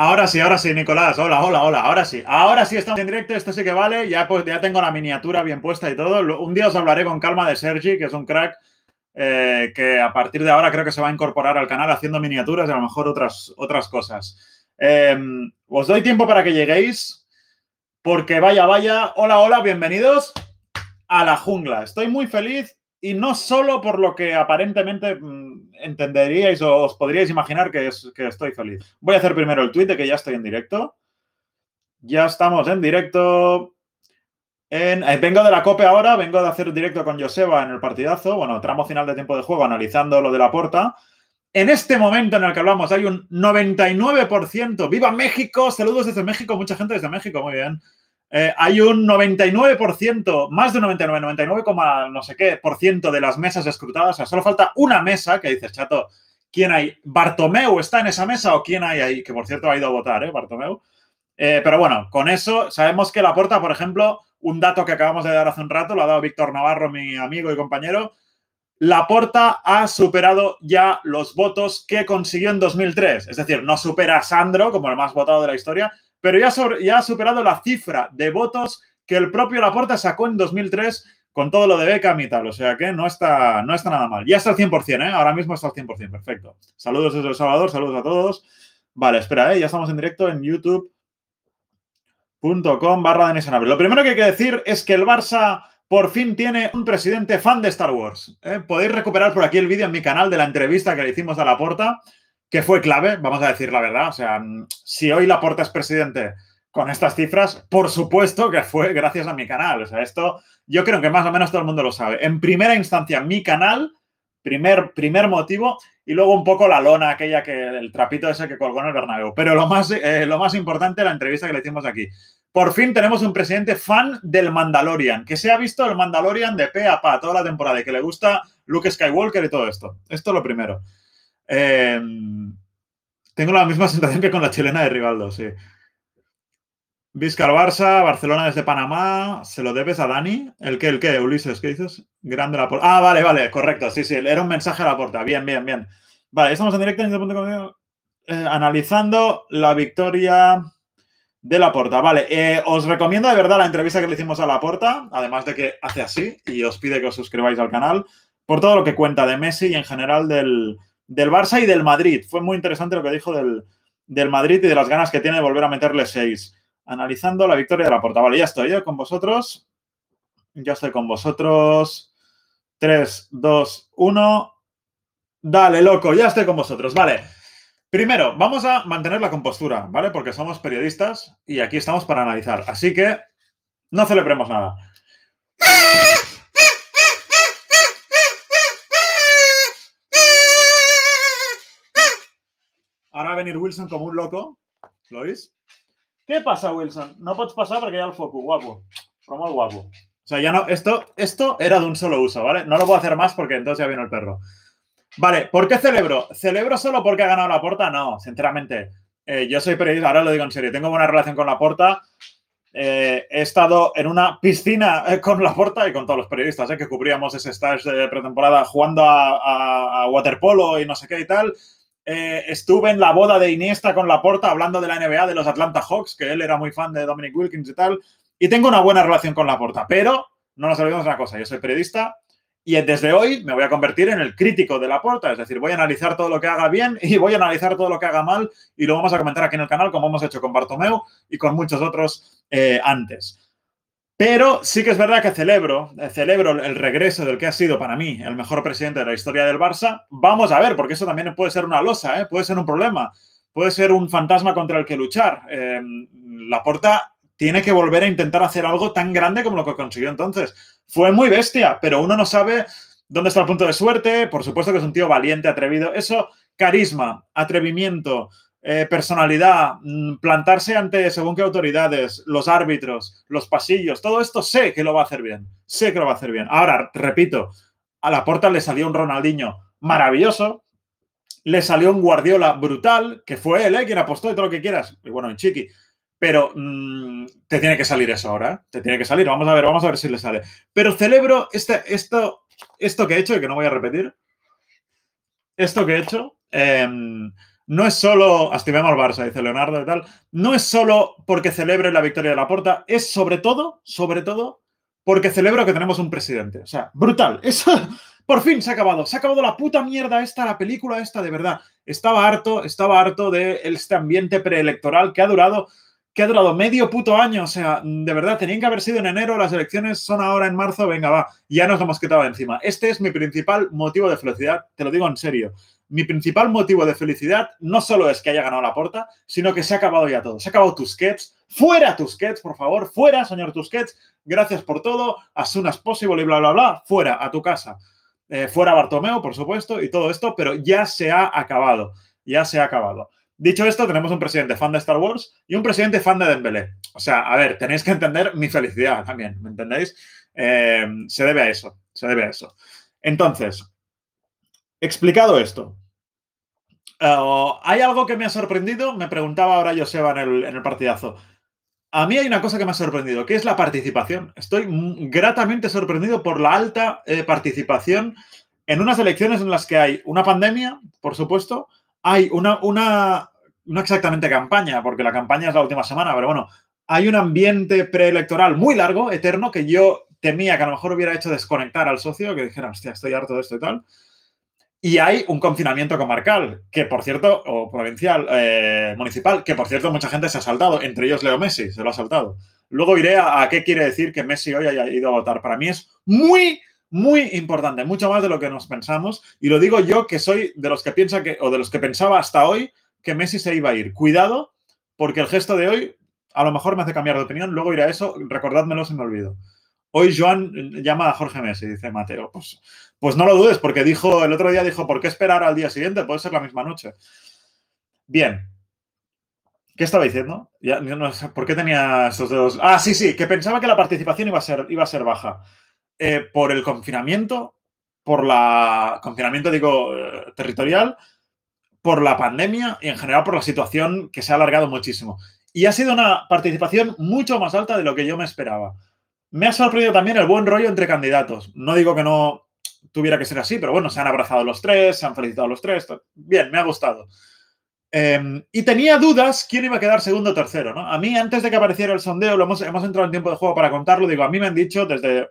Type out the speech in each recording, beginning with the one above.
Ahora sí, ahora sí, Nicolás. Hola, hola, hola. Ahora sí. Ahora sí estamos en directo. Esto sí que vale. Ya, pues, ya tengo la miniatura bien puesta y todo. Un día os hablaré con calma de Sergi, que es un crack eh, que a partir de ahora creo que se va a incorporar al canal haciendo miniaturas y a lo mejor otras, otras cosas. Em, os doy tiempo para que lleguéis, porque vaya, vaya. Hola, hola, bienvenidos a la jungla. Estoy muy feliz y no solo por lo que aparentemente mm, entenderíais o os podríais imaginar que, es, que estoy feliz. Voy a hacer primero el tweet de que ya estoy en directo. Ya estamos en directo. En, eh, vengo de la COPE ahora, vengo de hacer directo con Joseba en el partidazo, bueno, tramo final de tiempo de juego, analizando lo de la porta. En este momento en el que hablamos hay un 99%. ¡Viva México! Saludos desde México, mucha gente desde México, muy bien. Eh, hay un 99%, más de un 99, 99, no sé qué por ciento de las mesas escrutadas. O sea, solo falta una mesa que dices, chato, ¿quién hay? ¿Bartomeu está en esa mesa o quién hay ahí? Que por cierto ha ido a votar, ¿eh? Bartomeu. Eh, pero bueno, con eso sabemos que la porta, por ejemplo, un dato que acabamos de dar hace un rato, lo ha dado Víctor Navarro, mi amigo y compañero. La porta ha superado ya los votos que consiguió en 2003. Es decir, no supera a Sandro como el más votado de la historia, pero ya, ha superado la cifra de votos que el propio Laporta sacó en 2003 con todo lo de Beckham y tal. O sea que no está, no está nada mal. Ya está al 100%, ¿eh? Ahora mismo está al 100%. Perfecto. Saludos desde El Salvador, saludos a todos. Vale, espera, ¿eh? Ya estamos en directo en youtube.com barra Lo primero que hay que decir es que el Barça por fin tiene un presidente fan de Star Wars. ¿eh? Podéis recuperar por aquí el vídeo en mi canal de la entrevista que le hicimos a Laporta que fue clave, vamos a decir la verdad. O sea, si hoy Laporta es presidente con estas cifras, por supuesto que fue gracias a mi canal. O sea, esto yo creo que más o menos todo el mundo lo sabe. En primera instancia, mi canal, primer, primer motivo, y luego un poco la lona, aquella que, el trapito ese que colgó en el Bernabéu. Pero lo más, eh, lo más importante, la entrevista que le hicimos aquí. Por fin tenemos un presidente fan del Mandalorian, que se ha visto el Mandalorian de pe a pa toda la temporada y que le gusta Luke Skywalker y todo esto. Esto es lo primero. Em, tengo la misma sensación que con la chilena de Rivaldo, sí. Vizcar Barça, Barcelona desde Panamá, ¿se lo debes a Dani? ¿El qué, el qué, Ulises? ¿Qué dices? Grande la puerta. Ah, vale, vale, correcto, sí, sí, era un mensaje a la puerta. Bien, bien, bien. Vale, estamos en directo en eh, analizando la victoria de la porta. Vale, eh, os recomiendo de verdad la entrevista que le hicimos a la porta, además de que hace así y os pide que os suscribáis al canal, por todo lo que cuenta de Messi y en general del, del Barça y del Madrid. Fue muy interesante lo que dijo del, Madrid y de las ganas que tiene de volver a meterle seis. Analizando la victoria de la Porta. Vale, ya estoy ¿eh? con vosotros. Ya estoy con vosotros. 3, 2, 1. Dale, loco, ya estoy con vosotros. Vale. Primero, vamos a mantener la compostura, ¿vale? Porque somos periodistas y aquí estamos para analizar. Así que no celebremos nada. Ahora va a venir Wilson como un loco. ¿Lo oís? ¿Qué pasa, Wilson? No puedes pasar porque ya el foco, guapo. Como el guapo. O sea, ya no. Esto, esto era de un solo uso, ¿vale? No lo puedo hacer más porque entonces ya viene el perro. Vale, ¿por qué celebro? ¿Celebro solo porque ha ganado la porta? No, sinceramente. Eh, yo soy periodista, ahora lo digo en serio. Tengo buena relación con la porta. Eh, he estado en una piscina eh, con la porta y con todos los periodistas que cubríamos ese stage de pretemporada jugando a waterpolo y no sé qué y tal. Eh, estuve en la boda de Iniesta con Laporta hablando de la NBA, de los Atlanta Hawks, que él era muy fan de Dominic Wilkins y tal. Y tengo una buena relación con Laporta, pero no nos olvidemos una cosa, yo soy periodista y desde hoy me voy a convertir en el crítico de Laporta, es decir, voy a analizar todo lo que haga bien y voy a analizar todo lo que haga mal y lo vamos a comentar aquí en el canal como hemos hecho con Bartomeu y con muchos otros eh, antes. Pero sí que es verdad que celebro, celebro el regreso del que ha sido para mí el mejor presidente de la historia del Barça. Vamos a ver, porque eso también puede ser una losa, ¿eh? puede ser un problema, puede ser un fantasma contra el que luchar. Eh, la Porta tiene que volver a intentar hacer algo tan grande como lo que consiguió entonces. Fue muy bestia, pero uno no sabe dónde está el punto de suerte. Por supuesto que es un tío valiente, atrevido. Eso, carisma, atrevimiento, eh, personalidad, mm, plantarse ante según qué autoridades, los árbitros, los pasillos, todo esto sé que lo va a hacer bien. Sé que lo va a hacer bien. Ahora, repito, a la puerta le salió un Ronaldinho maravilloso, le salió un Guardiola brutal, que fue él, ¿eh? quien apostó y todo lo que quieras. Y bueno, en Chiqui. Pero mm, te tiene que salir eso ahora, ¿eh? te tiene que salir. Vamos a ver, vamos a ver si le sale. Pero celebro este, esto, esto que he hecho y que no voy a repetir. Esto que he hecho. No es solo, estimemos Barça, dice Leonardo y tal, no es solo porque celebre la victoria de la Porta, es sobre todo, sobre todo, porque celebro que tenemos un presidente. O sea, brutal. Por fin se ha acabado. Se ha acabado la puta mierda esta, la película esta, de verdad. Estaba harto, estaba harto de este ambiente preelectoral que ha durado que ha durado medio puto año. O sea, de verdad, tenían que haber sido en enero, las elecciones son ahora en marzo, venga, va, ya nos hemos quitado encima. Este es mi principal motivo de felicidad, te lo digo en serio. Mi principal motivo de felicidad no solo es que haya ganado la porta, sino que se ha acabado ya todo. Se ha acabado Tusquets. Fuera Tusquets, por favor. Fuera, señor Tusquets. Gracias por todo. As soon as possible y bla, bla, bla. Fuera, a tu casa. Eh, fuera Bartomeo, por supuesto, y todo esto, pero ya se ha acabado. Ya se ha acabado. Dicho esto, tenemos un presidente fan de Star Wars y un presidente fan de Dembélé. O sea, a ver, tenéis que entender mi felicidad también, ¿me entendéis? Eh, se debe a eso, se debe a eso. Entonces, explicado esto, eh, ¿hay algo que me ha sorprendido? Me preguntaba ahora Joseba en el, en el partidazo. A mí hay una cosa que me ha sorprendido, que es la participación. Estoy gratamente sorprendido por la alta eh, participación en unas elecciones en las que hay una pandemia, por supuesto, hay una, una, no exactamente campaña, porque la campaña es la última semana, pero bueno, hay un ambiente preelectoral muy largo, eterno, que yo temía que a lo mejor hubiera hecho desconectar al socio, que dijera, hostia, estoy harto de esto y tal. Y hay un confinamiento comarcal, que por cierto, o provincial, eh, municipal, que por cierto mucha gente se ha saltado, entre ellos Leo Messi, se lo ha saltado. Luego iré a, qué quiere decir que Messi hoy haya ido a votar. Para mí es muy, muy importante, mucho más de lo que nos pensamos. Y lo digo yo que soy de los que piensa que, o de los que pensaba hasta hoy, que Messi se iba a ir. Cuidado, porque el gesto de hoy a lo mejor me hace cambiar de opinión. Luego iré a eso, recordádmelo si me olvido. Hoy Joan llama a Jorge Messi, dice Mateo. Pues, pues no lo dudes, porque dijo, el otro día dijo, ¿por qué esperar al día siguiente? Puede ser la misma noche. Bien. ¿Qué estaba diciendo? ¿Por qué tenía estos dos? Ah, sí, sí, que pensaba que la participación iba a ser, iba a ser baja. Eh, por el confinamiento, por la confinamiento, digo, eh, territorial, por la pandemia y en general por la situación que se ha alargado muchísimo. Y ha sido una participación mucho más alta de lo que yo me esperaba. Me ha sorprendido también el buen rollo entre candidatos. No digo que no tuviera que ser así, pero bueno, se han abrazado los tres, se han felicitado los tres. Bien, me ha gustado. Em, y tenía dudas quién iba a quedar segundo o tercero, ¿no? A mí, antes de que apareciera el sondeo, lo hemos, hemos entrado en tiempo de juego para contarlo, digo, a mí me han dicho desde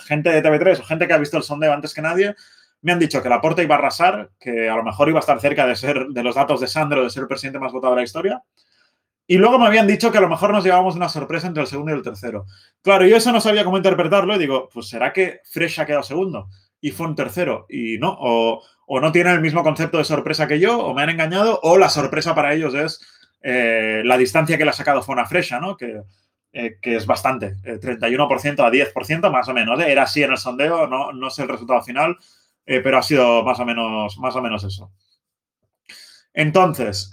gente de TV3 o gente que ha visto el sondeo antes que nadie, me han dicho que la Laporta iba a arrasar, que a lo mejor iba a estar cerca de ser de los datos de Sandro, de ser el presidente más votado de la historia. Y luego me habían dicho que a lo mejor nos llevábamos una sorpresa entre el segundo y el tercero. Claro, yo eso no sabía cómo interpretarlo y digo, pues será que Fresh ha quedado segundo y fue un tercero. Y no, o, no tienen el mismo concepto de sorpresa que yo, o me han engañado, o la sorpresa para ellos es eh, la distancia que le ha sacado fue una Fresha, ¿no? Que, eh, que es bastante, 31% eh, a 10% más o menos. Era así en el sondeo, no, no sé el resultado final, pero ha sido más o menos, más o menos eso. Entonces,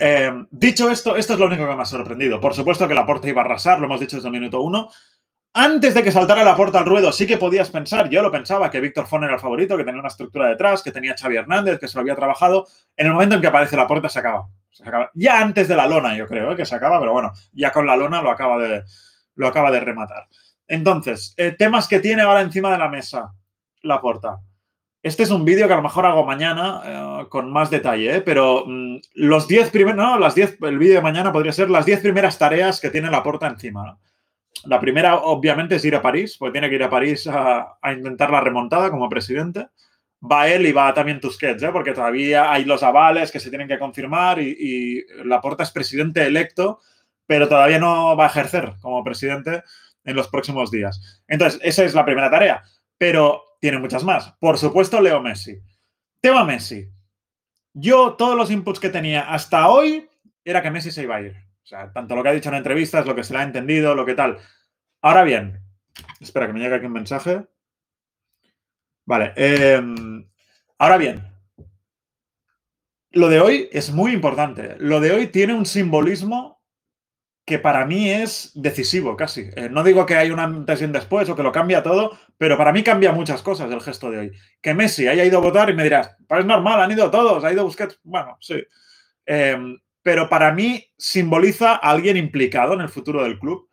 dicho esto, esto es lo único que me ha sorprendido. Por supuesto que la puerta iba a arrasar, lo hemos dicho desde el minuto uno. Antes de que saltara la puerta al ruedo, sí que podías pensar, yo lo pensaba, que Víctor Fon era el favorito, que tenía una estructura detrás, que tenía Xavi Hernández, que se lo había trabajado. En el momento en que aparece la puerta se acaba. Se acaba. Ya antes de la lona, yo creo, que se acaba, pero bueno, ya con la lona lo acaba de, lo acaba de rematar. Entonces, eh, temas que tiene ahora encima de la mesa la porta. Este es un vídeo que a lo mejor hago mañana eh, con más detalle, ¿eh? pero mm, los 10 primeros, no, las 10, el vídeo de mañana podría ser las 10 primeras tareas que tiene la porta encima. La primera, obviamente, es ir a París, porque tiene que ir a París a, intentar la remontada como presidente. Va él y va también Tusquets, porque todavía hay los avales que se tienen que confirmar y, y la porta es presidente electo pero todavía no va a ejercer como presidente en los próximos días. Entonces, esa es la primera tarea, pero tiene muchas más. Por supuesto, Leo Messi. Tema Messi. Yo, todos los inputs que tenía hasta hoy era que Messi se iba a ir. O sea, tanto lo que ha dicho en entrevistas, lo que se le ha entendido, lo que tal. Ahora bien, espera que me llegue aquí un mensaje. Vale. Em, ahora bien, lo de hoy es muy importante. Lo de hoy tiene un simbolismo que para mí es decisivo casi. Eh, no digo que hay un antes y un después o que lo cambia todo, pero para mí cambia muchas cosas el gesto de hoy. Que Messi haya ido a votar y me dirás, pues es normal, han ido todos, ha ido Busquets, bueno, sí. Em, pero para mí simboliza a alguien implicado en el futuro del club.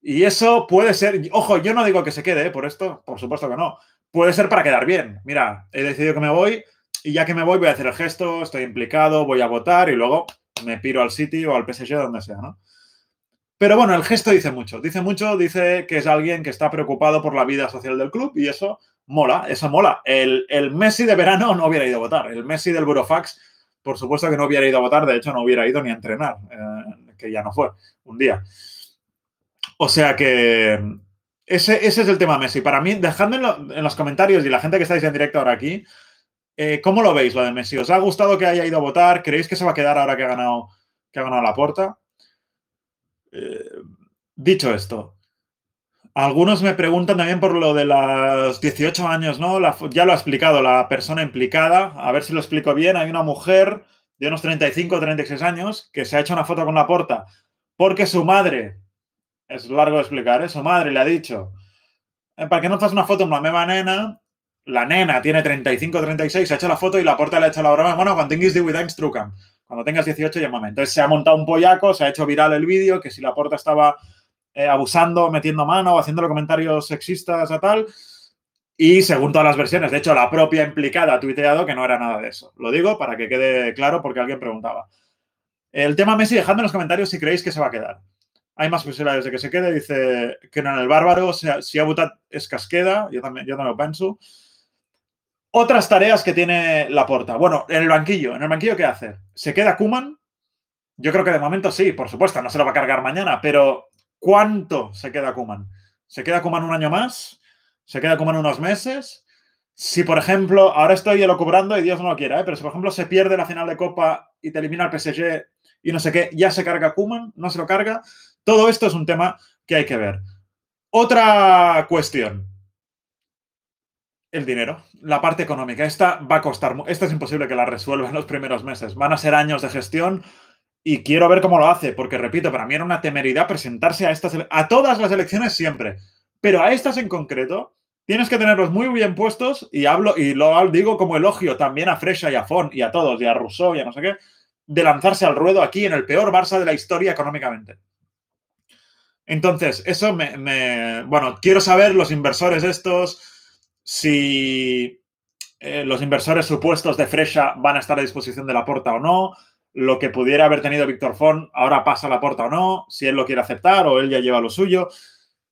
Y eso puede ser, ojo, yo no digo que se quede ¿eh? por esto, por supuesto que no. Puede ser para quedar bien. Mira, he decidido que me voy, y ya que me voy, voy a hacer el gesto, estoy implicado, voy a votar y luego me piro al City o al PSG, donde sea, ¿no? Pero bueno, el gesto dice mucho. Dice mucho, dice que es alguien que está preocupado por la vida social del club y eso mola, eso mola. El, Messi de verano no hubiera ido a votar. El Messi del Burofax, por supuesto que no hubiera ido a votar. De hecho, no hubiera ido ni a entrenar, eh, que ya no fue un día. O sea que ese, es el tema Messi. Para mí, dejadme en, los comentarios y la gente que estáis en directo ahora aquí, eh, ¿cómo lo veis lo de Messi? ¿Os ha gustado que haya ido a votar? ¿Creéis que se va a quedar ahora que ha ganado, que ha ganado la puerta? Eh, dicho esto, algunos me preguntan también por lo de los 18 años, ¿no? ya lo ha explicado la persona implicada. A ver si lo explico bien. Hay una mujer de unos 35 o 36 años que se ha hecho una foto con la porta porque su madre es largo de explicar, ¿eh? Su madre le ha dicho, eh, ¿para qué no haces una foto con la misma nena? La nena tiene 35, 36, se ha hecho la foto y la porta le ha hecho la broma. Bueno, cuando tengas 18 trucan. Cuando tengas 18, llámame. Entonces se ha montado un pollaco, se ha hecho viral el vídeo, que si la porta estaba eh, abusando, metiendo mano, haciendo comentarios sexistas a tal. Y según todas las versiones, de hecho, la propia implicada ha tuiteado que no era nada de eso. Lo digo para que quede claro porque alguien preguntaba. El tema Messi, dejadme en los comentarios si creéis que se va a quedar hay más posibilidades de que se quede. Dice que en el bárbaro, si ha es casqueda, yo también, yo lo pienso. Otras tareas que tiene la porta. Bueno, en el banquillo. ¿En el banquillo qué hace? ¿Se queda Kuman? Yo creo que de momento sí, por supuesto, no se lo va a cargar mañana, pero ¿cuánto se queda Kuman? ¿Se queda Kuman un año más? ¿Se queda Kuman unos meses? Si, por ejemplo, ahora estoy cobrando y Dios no lo quiera, ¿eh? pero si, por ejemplo, se pierde la final de Copa y te elimina el PSG y no sé qué, ¿ya se carga Kuman? ¿No se lo carga? Todo esto es un tema que hay que ver. Otra cuestión. El dinero, la parte económica. Esta va a costar, esta es imposible que la resuelva en los primeros meses. Van a ser años de gestión y quiero ver cómo lo hace, porque repito, para mí era una temeridad presentarse a estas, a todas las elecciones siempre, pero a estas en concreto tienes que tenerlos muy bien puestos y hablo y lo digo como elogio también a Fresha y a Fon y a todos y a Rousseau y a no sé qué, de lanzarse al ruedo aquí en el peor Barça de la historia económicamente. Entonces, eso me, Bueno, quiero saber los inversores estos, si eh, los inversores supuestos de Fresha van a estar a disposición de la porta o no, lo que pudiera haber tenido Víctor Font ahora pasa la porta o no, si él lo quiere aceptar o él ya lleva lo suyo.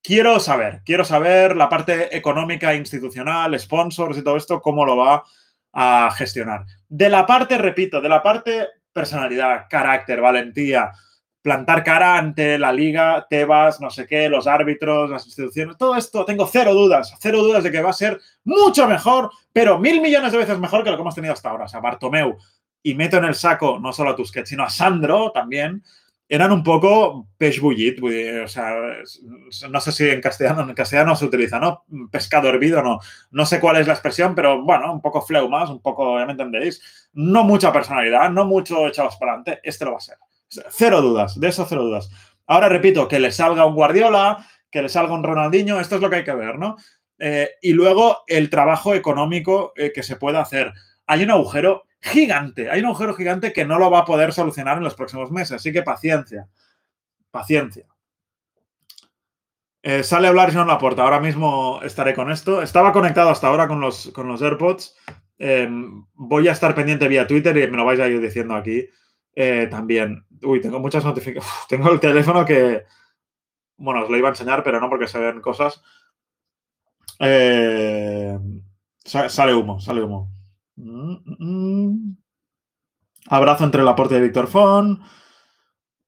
Quiero saber, quiero saber la parte económica, institucional, sponsors y todo esto, cómo lo va a gestionar. De la parte, repito, de la parte personalidad, carácter, valentía, plantar cara ante la liga, Tebas, no sé qué, los árbitros, las instituciones, todo esto, tengo cero dudas, cero dudas de que va a ser mucho mejor, pero mil millones de veces mejor que lo que hemos tenido hasta ahora. O sea, Bartomeu, y meto en el saco no solo a Tusquets, sino a Sandro también, eran un poco peix bullit, o sea, no sé si en castellano, en castellano se utiliza, ¿no? Pescado hervido, no, no sé cuál es la expresión, pero bueno, un poco fleumas, un poco, ya me entendéis, no mucha personalidad, no mucho echados para adelante, este lo va a ser. Cero dudas, de eso cero dudas. Ahora repito, que le salga un Guardiola, que le salga un Ronaldinho, esto es lo que hay que ver, ¿no? Eh, y luego el trabajo económico eh, que se puede hacer. Hay un agujero gigante, hay un agujero gigante que no lo va a poder solucionar en los próximos meses, así que paciencia, paciencia. Eh, sale a hablar John Laporta, ahora mismo estaré con esto. Estaba conectado hasta ahora con los, con los AirPods. voy a estar pendiente vía Twitter y me lo vais a ir diciendo aquí también. Uy, tengo muchas notificaciones. Tengo el teléfono que. Bueno, os lo iba a enseñar, pero no porque se ven cosas. Eh, sale humo, sale humo. Mm, mm, mm. Abrazo entre el aporte de Víctor Fon.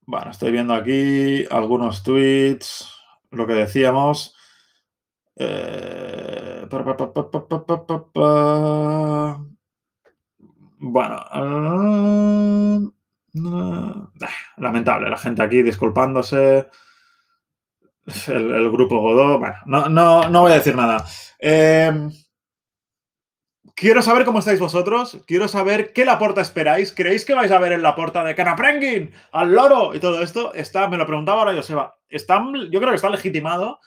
Bueno, estoy viendo aquí algunos tweets, lo que decíamos. bueno, lamentable, la gente aquí disculpándose. El, grupo Godó. Bueno, no, no, voy a decir nada. Em, quiero saber cómo estáis vosotros. Quiero saber qué Laporta esperáis. ¿Creéis que vais a ver en la porta de Canaprenguin, al loro y todo esto? Está, me lo preguntaba ahora Joseba. Está, yo creo que está legitimado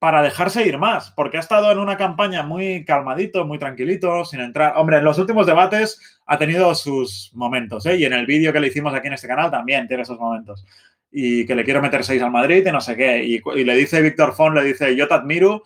para dejarse ir más, porque ha estado en una campaña muy calmadito, muy tranquilito, sin entrar. Hombre, en los últimos debates ha tenido sus momentos, ¿eh? Y en el vídeo que le hicimos aquí en este canal también tiene esos momentos. Y que le quiero meter seis al Madrid y no sé qué. Y, le dice Víctor Font, le dice, yo te admiro,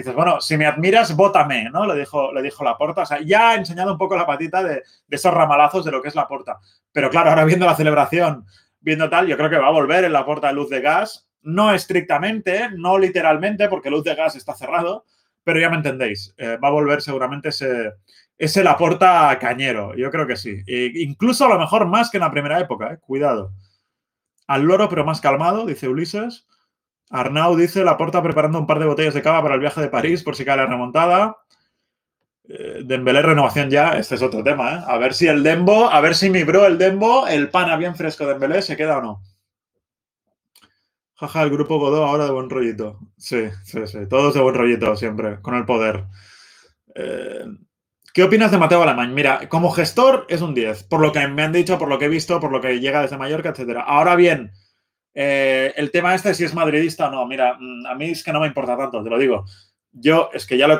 dices, bueno, si me admiras, vótame, ¿no? Le dijo, le dijo la porta. O sea, ya ha enseñado un poco la patita de, esos ramalazos de lo que es la porta. Pero claro, ahora viendo la celebración, viendo tal, yo creo que va a volver en de luz de gas. No estrictamente, no literalmente, porque luz de gas está cerrado, pero ya me entendéis. Eh, va a volver seguramente ese, ese Laporta cañero. Yo creo que sí. E incluso a lo mejor más que en la primera época, ¿eh? Cuidado. Al loro, pero más calmado, dice Ulises. Arnau dice, la porta preparando un par de botellas de cava para el viaje de París por si cae la remontada. Eh, Dembélé renovación ya, este es otro tema, ¿eh? A ver si el Dembo, a ver si mi bro, el Dembo, el pana bien fresco de Dembélé, se queda o no. Jaja, el grupo Godó ahora de buen rollito. Sí, sí, sí. Todos de buen rollito siempre, con el poder. Eh, ¿Qué opinas de Mateo Alemán? Mira, como gestor es un 10, por lo que me han dicho, por lo que he visto, por lo que llega desde Mallorca, etcétera. Ahora bien, eh, el tema este, si es madridista o no, mira, mm, a mí es que no me importa tanto, te lo digo. Yo, es que ya lo,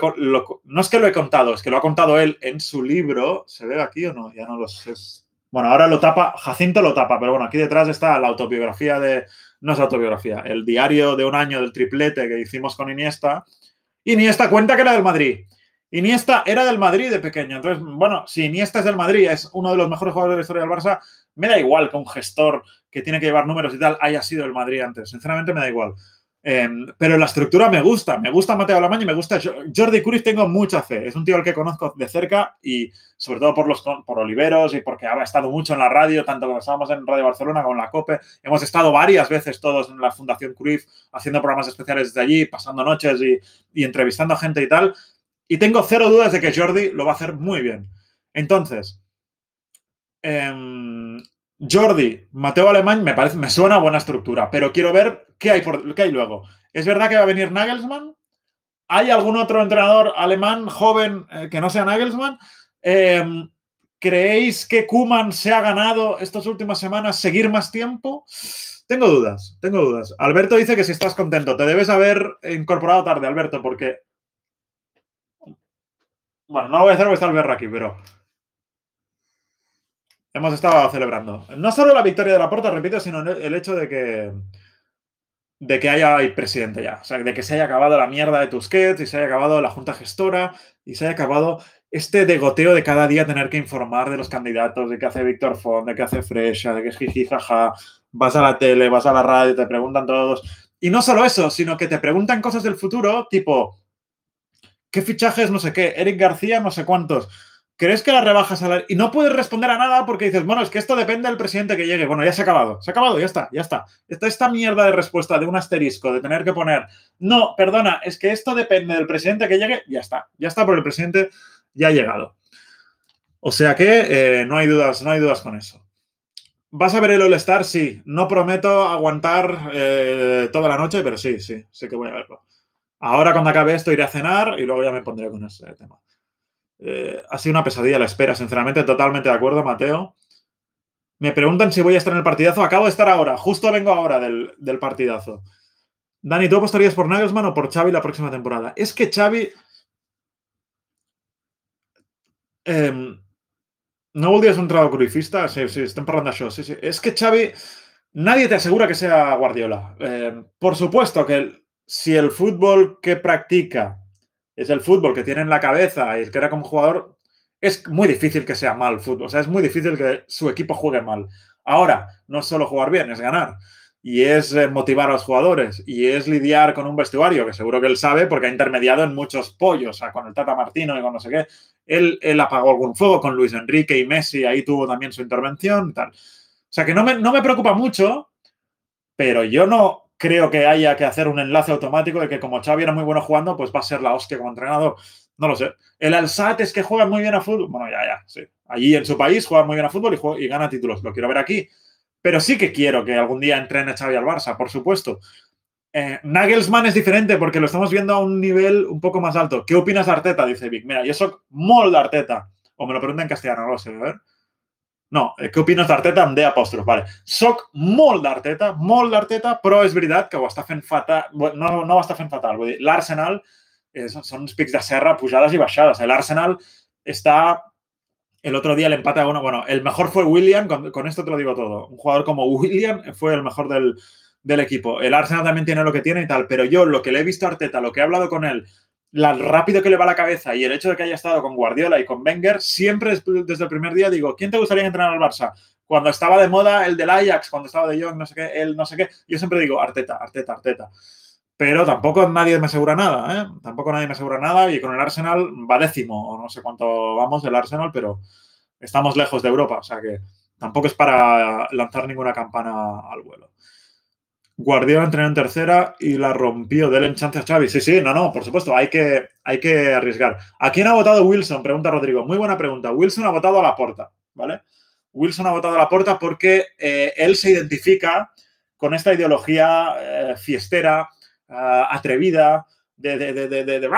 No es que lo he contado, es que lo ha contado él en su libro. ¿Se ve aquí o no? Ya no lo sé. Bueno, ahora lo tapa, Jacinto lo tapa, pero bueno, aquí detrás está la autobiografía de. No es autobiografía, el diario de un año del triplete que hicimos con Iniesta. Iniesta cuenta que era del Madrid. Iniesta era del Madrid de pequeño. Entonces, bueno, si Iniesta es del Madrid, es uno de los mejores jugadores de la historia del Barça, me da igual que un gestor que tiene que llevar números y tal haya sido el Madrid antes. Sinceramente me da igual. Em, pero la estructura me gusta. Me gusta Mateo Alemán y me gusta Jordi Cruz. Tengo mucha fe. Es un tío al que conozco de cerca y sobre todo por los por Oliveros y porque ha estado mucho en la radio, tanto cuando estábamos en Radio Barcelona como en la COPE. Hemos estado varias veces todos en la Fundación Cruz haciendo programas especiales desde allí, pasando noches y, y entrevistando a gente y tal. Y tengo cero dudas de que Jordi lo va a hacer muy bien. Entonces, eh, Jordi, Mateo Alemán, me parece, me suena buena estructura, pero quiero ver qué hay, por, qué hay luego. ¿Es verdad que va a venir Nagelsmann? ¿Hay algún otro entrenador alemán joven eh, que no sea Nagelsmann? Em, ¿Creéis que Kuman se ha ganado estas últimas semanas seguir más tiempo? Tengo dudas, tengo dudas. Alberto dice que si estás contento, te debes haber incorporado tarde, Alberto, porque. Bueno, no lo voy a hacer porque está Alberto aquí, pero hemos estado celebrando. No solo la victoria de la Porta, repito, sino el hecho de que de que haya presidente ya. O sea, de que se haya acabado la mierda de Tusquets y se haya acabado la junta gestora y se haya acabado este degoteo de cada día tener que informar de los candidatos, de qué hace Víctor Font, de qué hace Fresha, de qué es jiji, jaja, vas a la tele, vas a la radio, te preguntan todos. Y no solo eso, sino que te preguntan cosas del futuro, tipo, ¿qué fichajes no sé qué? Eric García no sé cuántos. ¿Crees que la rebaja salarial? Y no puedes responder a nada porque dices, bueno, es que esto depende del presidente que llegue. Bueno, ya se ha acabado. Se ha acabado, ya está, ya está. Esta, esta mierda de respuesta de un asterisco, de tener que poner, no, perdona, es que esto depende del presidente que llegue, ya está. Ya está, porque el presidente ya ha llegado. O sea que eh, no hay dudas, no hay dudas con eso. ¿Vas a ver el All-Star? Sí. No prometo aguantar eh, toda la noche, pero sí, sí, sé que voy a verlo. Ahora cuando acabe esto iré a cenar y luego ya me pondré con ese tema. Eh, ha sido una pesadilla la espera, sinceramente, totalmente de acuerdo, Mateo. Me preguntan si voy a estar en el partidazo. Acabo de estar ahora, justo vengo ahora del, partidazo. Dani, ¿tú apostarías por Nagelsmann o por Xavi la próxima temporada? Es que Xavi... Em, no volvías un trago cruifista? Sí, sí, están hablando de Sí, sí. Es que Xavi... Nadie te asegura que sea Guardiola. Em, por supuesto que si el fútbol que practica es el fútbol que tiene en la cabeza y que era como jugador, es muy difícil que sea mal fútbol. O sea, es muy difícil que su equipo juegue mal. Ahora, no es solo jugar bien, es ganar. Y es eh, motivar a los jugadores. Y es lidiar con un vestuario, que seguro que él sabe, porque ha intermediado en muchos pollos, o sea, con el Tata Martino y con no sé qué. Él, él apagó algún fuego con Luis Enrique y Messi, ahí tuvo también su intervención y tal. O sea, que no me, no me preocupa mucho, pero yo no, creo que haya que hacer un enlace automático de que como Xavi era muy bueno jugando, pues va a ser la hostia como entrenador. No lo sé. El Alsat es que juega muy bien a fútbol. Bueno, ya, ya, sí. Allí en su país juega muy bien a fútbol y, y gana títulos. Lo quiero ver aquí. Pero sí que quiero que algún día entrene Xavi al Barça, por supuesto. Eh, Nagelsmann es diferente porque lo estamos viendo a un nivel un poco más alto. ¿Qué opinas de Arteta? Dice Vic. Mira, yo soy molt Arteta. O me lo preguntan en castellano, no lo sé, a ver. No, eh, què opines d'Arteta amb D apòstrof? Vale. Soc molt d'Arteta, molt d'Arteta, però és veritat que ho està fent fatal. No, no ho està fatal. Vull dir, l'Arsenal eh, són uns pics de serra, pujades i baixades. L'Arsenal està... El otro día el empate a uno. Bueno, el mejor fue William, con, con, esto te lo digo todo. Un jugador como William fue el mejor del, del equipo. El Arsenal también tiene lo que tiene y tal, pero yo lo que le he visto a Arteta, lo que he hablado con él, la rápido que le va la cabeza y el hecho de que haya estado con Guardiola y con Wenger, siempre desde el primer día digo, ¿quién te gustaría entrenar al Barça? Cuando estaba de moda el del Ajax, cuando estaba de Jong, no sé qué, él no sé qué, yo siempre digo Arteta, Arteta, Arteta. Pero tampoco nadie me asegura nada, ¿eh? Tampoco nadie me asegura nada y con el Arsenal va décimo, o no sé cuánto vamos del Arsenal, pero estamos lejos de Europa, o sea que tampoco es para lanzar ninguna campana al vuelo. Guardiola entrenó en tercera y la rompió. Del chance a Xavi. Sí, sí, no, no, por supuesto, hay que, hay que arriesgar. ¿A quién ha votado Wilson? Pregunta Rodrigo. Muy buena pregunta. Wilson ha votado a la porta, ¿vale? Wilson ha votado a la porta porque eh, él se identifica con esta ideología eh, fiestera, eh, atrevida, de, de, de,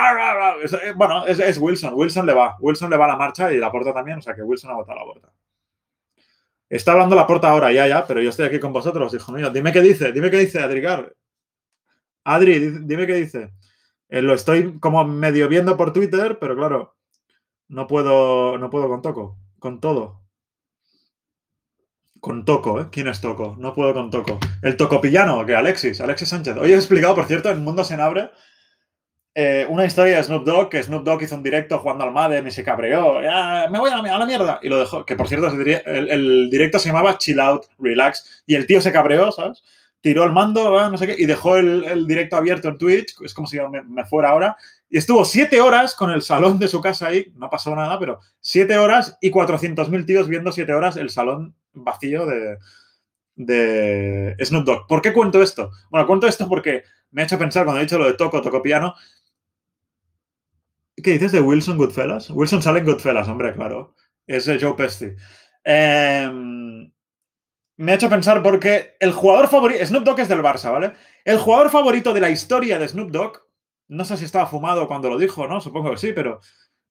bueno, es, es, Wilson. Wilson le va. Wilson le va a la marcha y la porta también, o sea que Wilson ha votado a la porta. Está hablando la puerta ahora, ya, ya, pero yo estoy aquí con vosotros, hijo mío. Dime qué dice, dime qué dice, Adrigar. Adri, dime qué dice. Eh, lo estoy como medio viendo por Twitter, pero claro, no puedo, no puedo con Toco, con todo. Con Toco, ¿eh? ¿Quién es Toco? No puedo con Toco. El Tocopillano, que Alexis, Alexis Sánchez. Hoy he explicado, por cierto, en Mundo se abre eh, una historia de Snoop Dogg, que Snoop Dogg hizo un directo jugando al Madden y se cabreó. me voy a la, mierda. Y lo dejó. Que por cierto, el, directo se llamaba Chill Out, Relax. Y el tío se cabreó, ¿sabes? Tiró el mando, no sé qué, y dejó el, directo abierto en Twitch. Es como si me, fuera ahora. Y estuvo siete horas con el salón de su casa ahí. No pasó nada, pero siete horas y 400.000 tíos viendo siete horas el salón vacío de, de Snoop Dogg. ¿Por qué cuento esto? Bueno, cuento esto porque me ha hecho pensar cuando he dicho lo de Toco, Toco Piano, ¿Qué dices de Wilson Goodfellas? Wilson sale en Goodfellas, hombre, claro. Es Joe Pesci. Em, me ha hecho pensar porque el jugador favorito. Snoop Dogg es del Barça, ¿vale? El jugador favorito de la historia de Snoop Dogg. No sé si estaba fumado cuando lo dijo, ¿no? Supongo que sí, pero.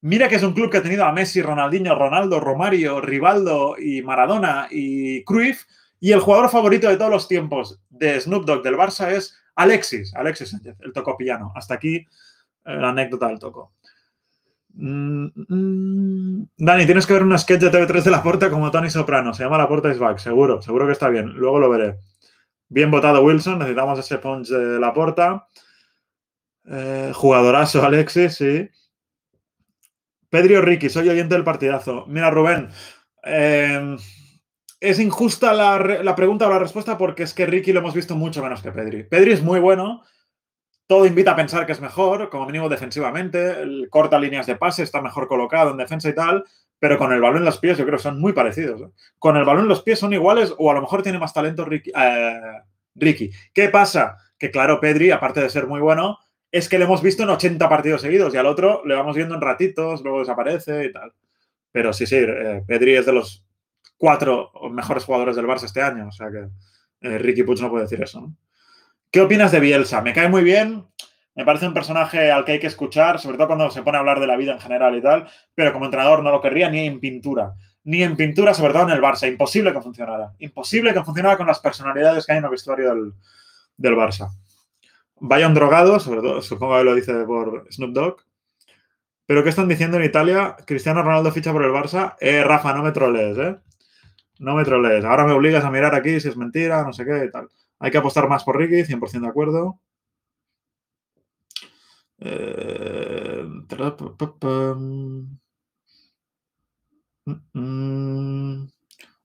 Mira que es un club que ha tenido a Messi, Ronaldinho, Ronaldo, Romario, Rivaldo y Maradona y Cruyff. Y el jugador favorito de todos los tiempos de Snoop Dogg del Barça es Alexis, Alexis Sánchez, el tocopillano. Hasta aquí eh, la anécdota del toco. Mm, mm. Dani, tienes que ver un sketch de TV3 de La Porta como Tony Soprano. Se llama La Porta is Back, seguro, seguro que está bien. Luego lo veré. Bien votado Wilson, necesitamos ese punch de La Porta. Eh, jugadorazo Alexis, sí. Pedro Ricky, soy oyente del partidazo. Mira, Rubén, eh, es injusta la, la, pregunta o la respuesta porque es que Ricky lo hemos visto mucho menos que Pedri. Pedri es muy bueno, todo invita a pensar que es mejor, como mínimo defensivamente, corta líneas de pase, está mejor colocado en defensa y tal, pero con el balón en los pies yo creo que son muy parecidos. ¿eh? Con el balón en los pies son iguales o a lo mejor tiene más talento Ricky. Eh, Ricky. ¿Qué pasa? Que claro, Pedri, aparte de ser muy bueno, es que le hemos visto en 80 partidos seguidos y al otro le vamos viendo en ratitos, luego desaparece y tal. Pero sí, sí, eh, Pedri es de los cuatro mejores jugadores del Barça este año, o sea que Ricky Puig no puede decir eso, ¿no? ¿Qué opinas de Bielsa? Me cae muy bien. Me parece un personaje al que hay que escuchar, sobre todo cuando se pone a hablar de la vida en general y tal, pero como entrenador no lo querría ni en pintura. Ni en pintura, sobre todo en el Barça. Imposible que funcionara. Imposible que funcionara con las personalidades que hay en el vestuario del, del Barça. Vaya un drogado, sobre todo, supongo que lo dice por Snoop Dogg. Pero ¿qué están diciendo en Italia? Cristiano Ronaldo ficha por el Barça. Eh, Rafa, no me trolees, ¿eh? No me trolees. Ahora me obligas a mirar aquí si es mentira, no sé qué y tal. Hay que apostar más por Ricky, 100% de acuerdo. Eh,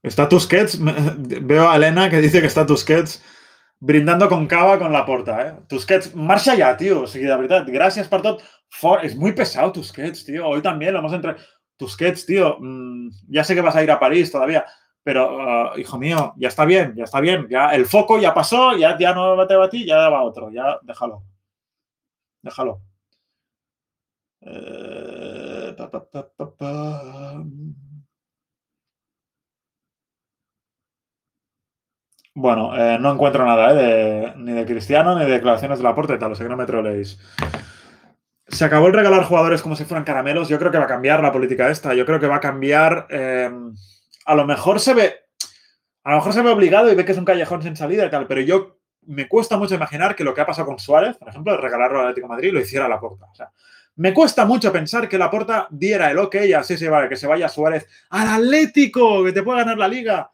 está Tusquets. Veo a Elena que dice que está Tusquets brindando con cava con la porta. Eh? Tusquets, marcha ya, tío. De verdad, gracias por. Es muy pesado Tusquets, tío. Hoy también lo hemos entre... Tusquets, tío. Mm, ya sé que vas a ir a París todavía. Pero, ah, hijo mío, ya está bien, ya está bien. Ya el foco ya pasó, ya, ya no te va a ti, ya va otro. Ya déjalo. Déjalo. Eh, bueno, eh, no encuentro nada eh, ni de Cristiano ni de declaraciones de la puerta y tal, o sea que no me troleéis. Se acabó el regalar jugadores como si fueran caramelos. Yo creo que va a cambiar la política esta. Yo creo que va a cambiar a lo mejor se ve, a lo mejor se ve obligado y ve que es un callejón sin salida y tal, pero yo me cuesta mucho imaginar que lo que ha pasado con Suárez, por ejemplo, regalarlo al Atlético Madrid, lo hiciera la Porta. O sea, me cuesta mucho pensar que la Porta diera el ok y así se vale, que se vaya Suárez al Atlético, que te puede ganar la liga.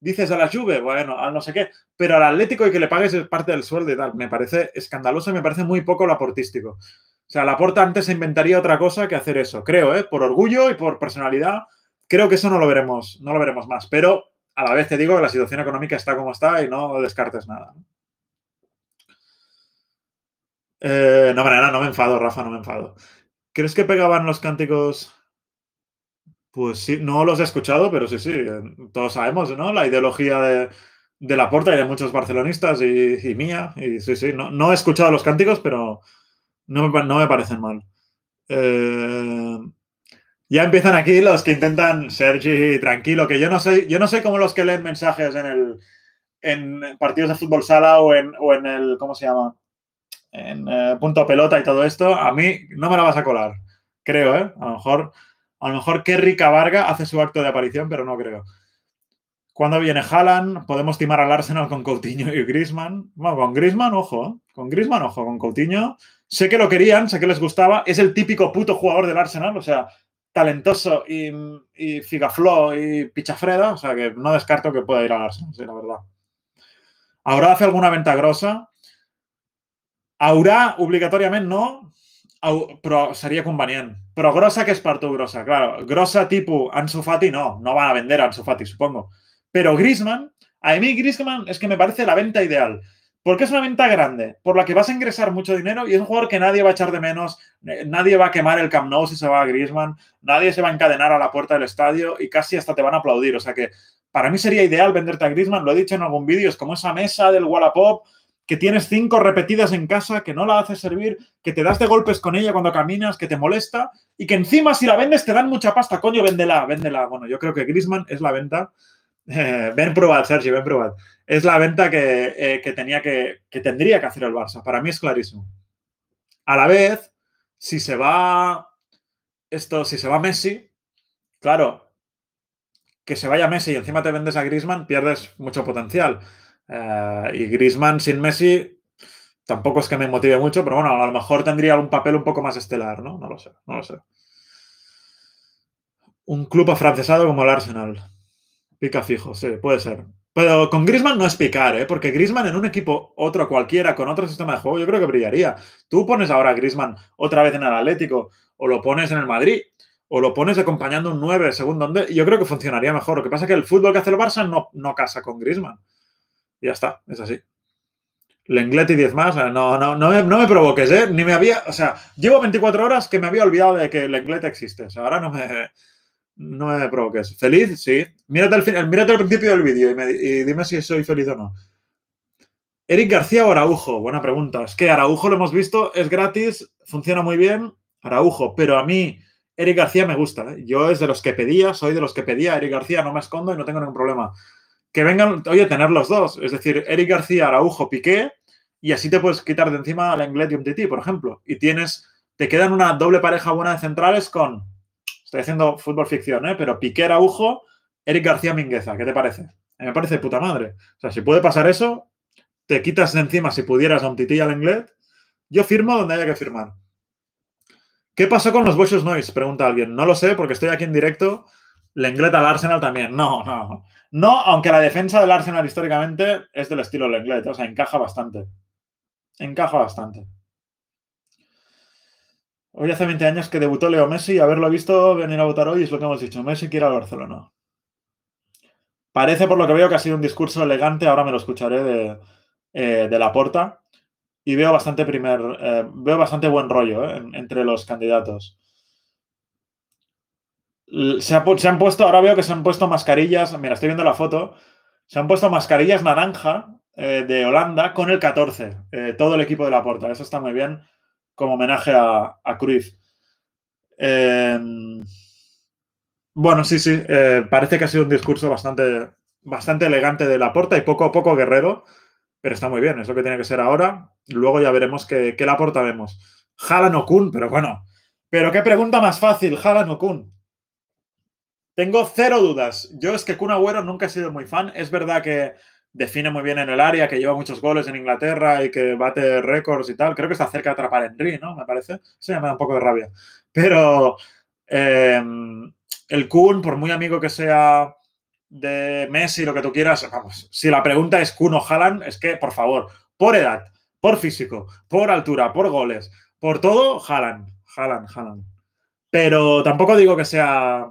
Dices a la Juve, bueno, a no sé qué, pero al Atlético y que le pagues parte del sueldo y tal, me parece escandaloso y me parece muy poco lo aportístico. O sea, Laporta antes se inventaría otra cosa que hacer eso, creo, ¿eh? Por orgullo y por personalidad, creo que eso no lo veremos, no lo veremos más. Pero a la vez te digo que la situación económica está como está y no descartes nada. Eh, no, no, no me enfado, Rafa, no me enfado. ¿Crees que pegaban los cánticos? Pues sí, no los he escuchado, pero sí, sí, todos sabemos, ¿no? La ideología de, de la porta y de muchos barcelonistas y, mía. Y sí, sí, no, no, he escuchado los cánticos, pero no me, no me parecen mal. Eh, ya empiezan aquí los que intentan, Sergi, tranquilo, que yo no soy, yo no soy como los que leen mensajes en el en partidos de fútbol sala o en, o en el, ¿cómo se llama? En eh, punto pelota y todo esto. A mí no me la vas a colar, creo, ¿eh? A lo mejor, a lo mejor Kerry Cabarga hace su acto de aparición, pero no creo. Cuando viene Haaland, podemos timar al Arsenal con Coutinho y Griezmann. Bueno, con Griezmann, ojo. Con Griezmann, ojo. Con Coutinho. Sé que lo querían, sé que les gustaba. Es el típico puto jugador del Arsenal. O sea, talentoso y, y y pichafreda. O sea, que no descarto que pueda ir al Arsenal, sí, la verdad. Ahora hace alguna venta grosa. Ahora, obligatoriamente no, però seria convenient. Però grossa que és per tu grossa? Claro, grossa tipus Ansu Fati no, no van a vender a Ansu Fati, supongo. Pero Grisman, a mí Grisman es que me parece la venta ideal. Porque es una venta grande, por la que vas a ingresar mucho dinero y es un jugador que nadie va a echar de menos, nadie va a quemar el Camp Nou si se va a Griezmann, nadie se va a encadenar a la puerta del estadio y casi hasta te van a aplaudir. O sea que para mí sería ideal venderte a Griezmann, lo he dicho en algún vídeo, es como esa mesa del Wallapop que tienes cinco repetidas en casa, que no la haces servir, que te das de golpes con ella cuando caminas, que te molesta y que encima si la vendes te dan mucha pasta. Coño, véndela, véndela. Bueno, yo creo que Griezmann es la venta eh, ven probad, Sergi, probad. Es la venta que, eh, tenía que, que, tendría que hacer el Barça. Para mí es clarísimo. A la vez, si se va esto, si se va Messi, claro, que se vaya Messi y encima te vendes a Grisman, pierdes mucho potencial. Eh, y Grisman sin Messi tampoco es que me motive mucho, pero bueno, a lo mejor tendría un papel un poco más estelar, ¿no? No lo sé, no lo sé. Un club afrancesado como el Arsenal. Pica fijo, sí, puede ser. Pero con Grisman no es picar, ¿eh? Porque Grisman en un equipo, otro cualquiera, con otro sistema de juego, yo creo que brillaría. Tú pones ahora a Grisman otra vez en el Atlético, o lo pones en el Madrid, o lo pones acompañando un 9, según donde. Yo creo que funcionaría mejor. Lo que pasa es que el fútbol que hace el Barça no, no casa con Grisman. Ya está, es así. Lenglet y 10 más, no, no, no, me, no me provoques, ¿eh? Ni me había. O sea, llevo 24 horas que me había olvidado de que Lenglet existe. O sea, ahora no me no me provoques. ¿Feliz? Sí. Mírate al, final, mírate al principio del vídeo y, dime si soy feliz o no. Eric García o Araujo, buena pregunta. Es que Araujo lo hemos visto, es gratis, funciona muy bien. Araujo, pero a mí Eric García me gusta. ¿eh? Yo es de los que pedía, soy de los que pedía Eric García, no me escondo y no tengo ningún problema. Que vengan, oye, tener los dos. Es decir, Eric García, Araujo, Piqué, y así te puedes quitar de encima a Inglés y por ejemplo. Y tienes, te quedan una doble pareja buena de centrales con Estoy haciendo fútbol ficción, ¿eh? Pero Piqué Araujo, Eric García Mingueza, ¿qué te parece? me parece puta madre. O sea, si puede pasar eso, te quitas de encima si pudieras a un tití al inglés. Yo firmo donde haya que firmar. ¿Qué pasó con los Boschus Noise? Pregunta alguien. No lo sé porque estoy aquí en directo. Lenglet al Arsenal también. No, no. No, aunque la defensa del Arsenal históricamente es del estilo Lenglet. O sea, encaja bastante. Encaja bastante. Hoy hace 20 años que debutó Leo Messi haberlo visto venir a votar hoy es lo que hemos dicho. Messi quiere al Barcelona. Parece por lo que veo que ha sido un discurso elegante, ahora me lo escucharé de, eh, la porta. Y veo bastante primer, eh, veo bastante buen rollo eh, entre los candidatos. Se, han puesto, ahora veo que se han puesto mascarillas, mira, estoy viendo la foto, se han puesto mascarillas naranja de Holanda con el 14, todo el equipo de la porta, eso está muy bien como homenaje a, a Cruyff. Em, bueno, sí, sí, eh, parece que ha sido un discurso bastante, bastante elegante de Laporta y poco a poco guerrero, pero está muy bien, es lo que tiene que ser ahora. Luego ya veremos qué, qué Laporta vemos. Jalan o Kun, pero bueno, pero qué pregunta más fácil, Jalan o Kun. Tengo cero dudas. Yo es que Kun Agüero nunca he sido muy fan. Es verdad que define muy bien en el área, que lleva muchos goles en Inglaterra y que bate récords y tal. Creo que está cerca de atrapar a Henry, ¿no? Me parece. Sí, me da un poco de rabia. Pero eh, el Kun, por muy amigo que sea de Messi, lo que tú quieras, vamos, si la pregunta es Kun o Haaland, es que, por favor, por edad, por físico, por altura, por goles, Por todo, jalan, jalan, jalan. Pero tampoco digo que sea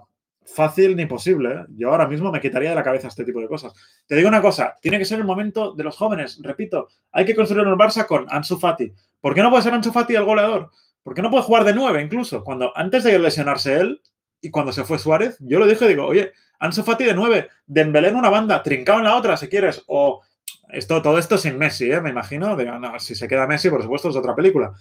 fácil ni posible. ¿eh? Yo ahora mismo me quitaría de la cabeza este tipo de cosas. Te digo una cosa, tiene que ser el momento de los jóvenes. Repito, hay que construir un Barça con Ansu Fati. ¿Por qué no puede ser Ansu Fati el goleador? ¿Por qué no puede jugar de nueve incluso? Cuando antes de lesionarse él y cuando se fue Suárez, yo lo dije, digo, oye, Ansu Fati de nueve, Dembélé en una banda, Trincao en la otra, si quieres, o esto, todo esto sin Messi, ¿eh? me imagino. De, si se queda Messi, por supuesto, es otra película.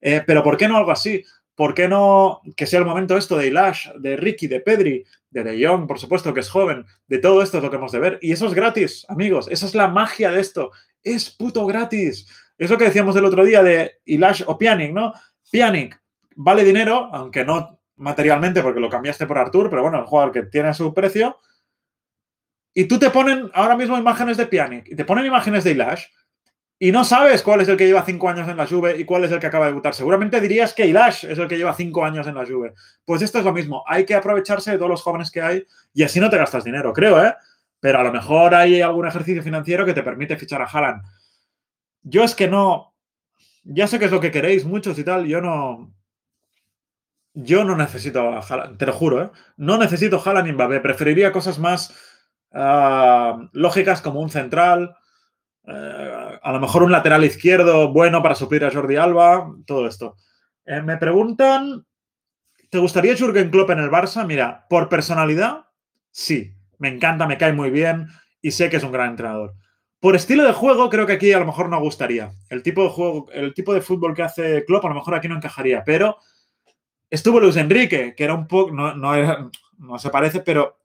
Eh, pero ¿por qué no algo así? ¿Por qué no que sea el momento esto de Ilash, de Ricky, de Pedri, de De Jong, por supuesto, que es joven? De todo esto es lo que hemos de ver. Y eso es gratis, amigos. Esa es la magia de esto. Es puto gratis. Es lo que decíamos el otro día de Ilash o Pianic, ¿no? Pianic vale dinero, aunque no materialmente porque lo cambiaste por Artur, pero bueno, el jugador que tiene su precio. Y tú te ponen ahora mismo imágenes de Pianic y te ponen imágenes de Ilash y no sabes cuál es el que lleva cinco años en la Juve y cuál es el que acaba de debutar. Seguramente dirías que Ilash es el que lleva cinco años en la Juve. Pues esto es lo mismo. Hay que aprovecharse de todos los jóvenes que hay y así no te gastas dinero, creo, ¿eh? Pero a lo mejor hay algún ejercicio financiero que te permite fichar a Haaland. Yo es que no. Ya sé que es lo que queréis muchos y tal. Yo no. Yo no necesito a Haaland, te lo juro, ¿eh? No necesito Haaland y Mbappé. Preferiría cosas más uh, lógicas como un central eh, a lo mejor un lateral izquierdo bueno para suplir a Jordi Alba, todo esto. Eh, me preguntan, ¿te gustaría Jurgen Klopp en el Barça? Mira, por personalidad, sí, me encanta, me cae muy bien y sé que es un gran entrenador. Por estilo de juego, creo que aquí a lo mejor no gustaría. El tipo de juego, el tipo de fútbol que hace Klopp a lo mejor aquí no encajaría, pero estuvo Luis Enrique, que era un poco, no, no se parece, pero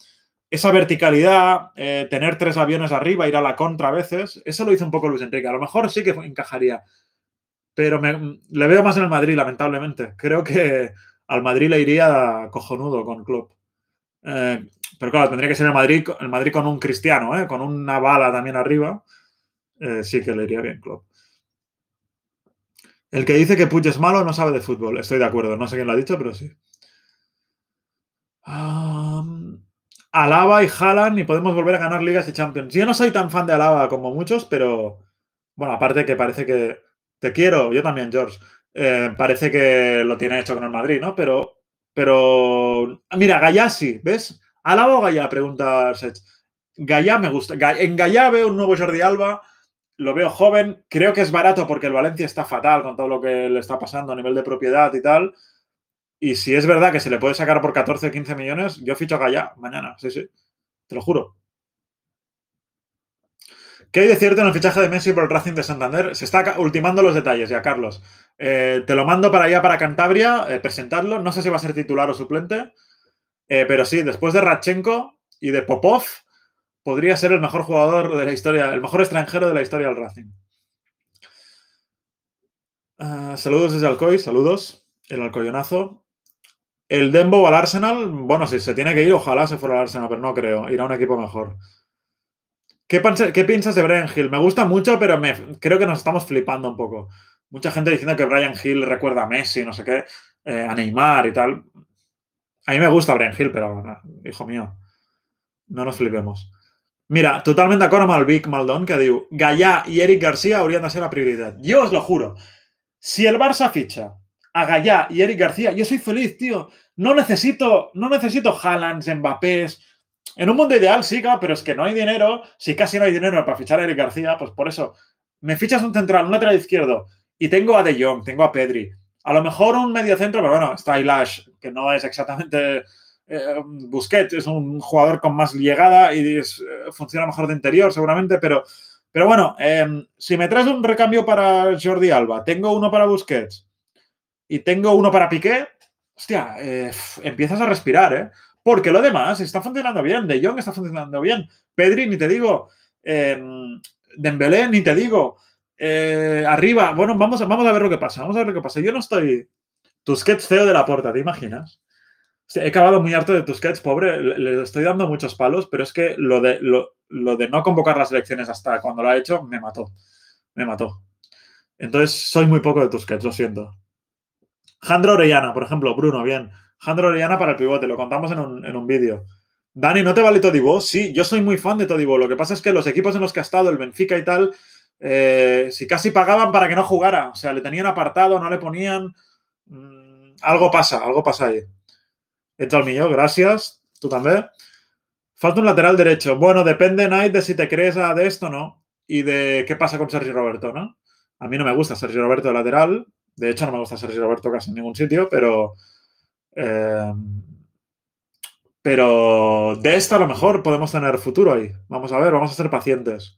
esa verticalidad, eh, tener tres aviones arriba, ir a la contra a veces, eso lo hizo un poco Luis Enrique. A lo mejor sí que encajaría, pero le veo más en el Madrid, lamentablemente. Creo que al Madrid le iría cojonudo con Klopp. Eh, pero claro, tendría que ser el Madrid, el Madrid con un cristiano, ¿eh? con una bala también arriba. sí que le iría bien Klopp. El que dice que Puig es malo no sabe de fútbol. Estoy de acuerdo. No sé quién lo ha dicho, pero sí. Alaba y Haaland y podemos volver a ganar ligas y Champions. Yo no soy tan fan de Alaba como muchos, pero bueno, aparte que parece que te quiero, yo también, George. Eh, parece que lo tiene hecho con el Madrid, ¿no? Pero, pero mira, Gallá sí, ¿ves? ¿Alaba o Gallá? Pregunta Sech. Gallá me gusta. En Gallá veo un nuevo Jordi Alba, lo veo joven, creo que es barato porque el Valencia está fatal con todo lo que le está pasando a nivel de propiedad y tal. Y si es verdad que se le puede sacar por 14 o 15 millones, yo ficho a Gallá mañana. Sí, sí. Te lo juro. ¿Qué hay de cierto en el fichaje de Messi por el Racing de Santander? Se está ultimando los detalles ya, Carlos. Eh, te lo mando para allá, para Cantabria, eh, presentarlo. No sé si va a ser titular o suplente, eh, pero sí, después de Ratchenko y de Popov, podría ser el mejor jugador de la historia, el mejor extranjero de la historia del Racing. Ah, saludos desde Alcoy, saludos. El Alcoyonazo. El Dembo al Arsenal, bueno, si se tiene que ir, ojalá se fuera al Arsenal, pero no creo. Irá a un equipo mejor. ¿Qué, piensas de Brian Hill? Me gusta mucho, pero creo que nos estamos flipando un poco. Mucha gente diciendo que Brian Hill recuerda a Messi, no sé qué, eh, a Neymar y tal. A mí me gusta Brian Hill, pero, hijo mío, no nos flipemos. Mira, totalmente de acuerdo el Vic Maldon, que digo, Gallá y Eric García habrían de ser la prioridad. Yo os lo juro. Si el Barça ficha a Gallá y Eric García, yo soy feliz, tío. No necesito, no necesito Haalands, Mbappés. En un mundo ideal sí, pero es que no hay dinero. Si casi no hay dinero para fichar a Eric García, pues por eso me fichas un central, un lateral izquierdo y tengo a De Jong, tengo a Pedri. A lo mejor un medio centro, pero bueno, está Ilash, que no es exactamente eh, Busquets, es un jugador con más llegada y eh, funciona mejor de interior seguramente, pero, pero bueno, em, si me traes un recambio para Jordi Alba, tengo uno para Busquets, y tengo uno para Piqué, hostia, eh, empiezas a respirar, ¿eh? Porque lo demás está funcionando bien. De Jong está funcionando bien. Pedri, ni te digo. Eh, Dembélé, ni te digo. Eh, arriba, bueno, vamos vamos a ver lo que pasa. Vamos a ver lo que pasa. Yo no estoy. Tusquets feo de la puerta, ¿te imaginas? he acabado muy harto de Tusquets, pobre. Le, estoy dando muchos palos, pero es que lo de, lo de no convocar las elecciones hasta cuando lo ha hecho me mató. Me mató. Entonces, soy muy poco de Tusquets, lo siento. Jandro Orellana, por ejemplo, Bruno, bien. Jandro Orellana para el pivote, lo contamos en un, vídeo. Dani, ¿no te vale Todibo? Sí, yo soy muy fan de Todibo. Lo que pasa es que los equipos en los que ha estado, el Benfica y tal, Eh, si casi pagaban para que no jugara, o sea, le tenían apartado, no le ponían. Mm, algo pasa, algo pasa ahí. Entra al millón, gracias. Tú también. Falta un lateral derecho. Bueno, depende, Night, de si te crees de esto o no. Y de qué pasa con Sergio Roberto, ¿no? A mí no me gusta Sergio Roberto de lateral. De hecho, no me gusta Sergio Roberto casi en ningún sitio, pero. Eh, pero de esto a lo mejor podemos tener futuro ahí. Vamos a ver, vamos a ser pacientes.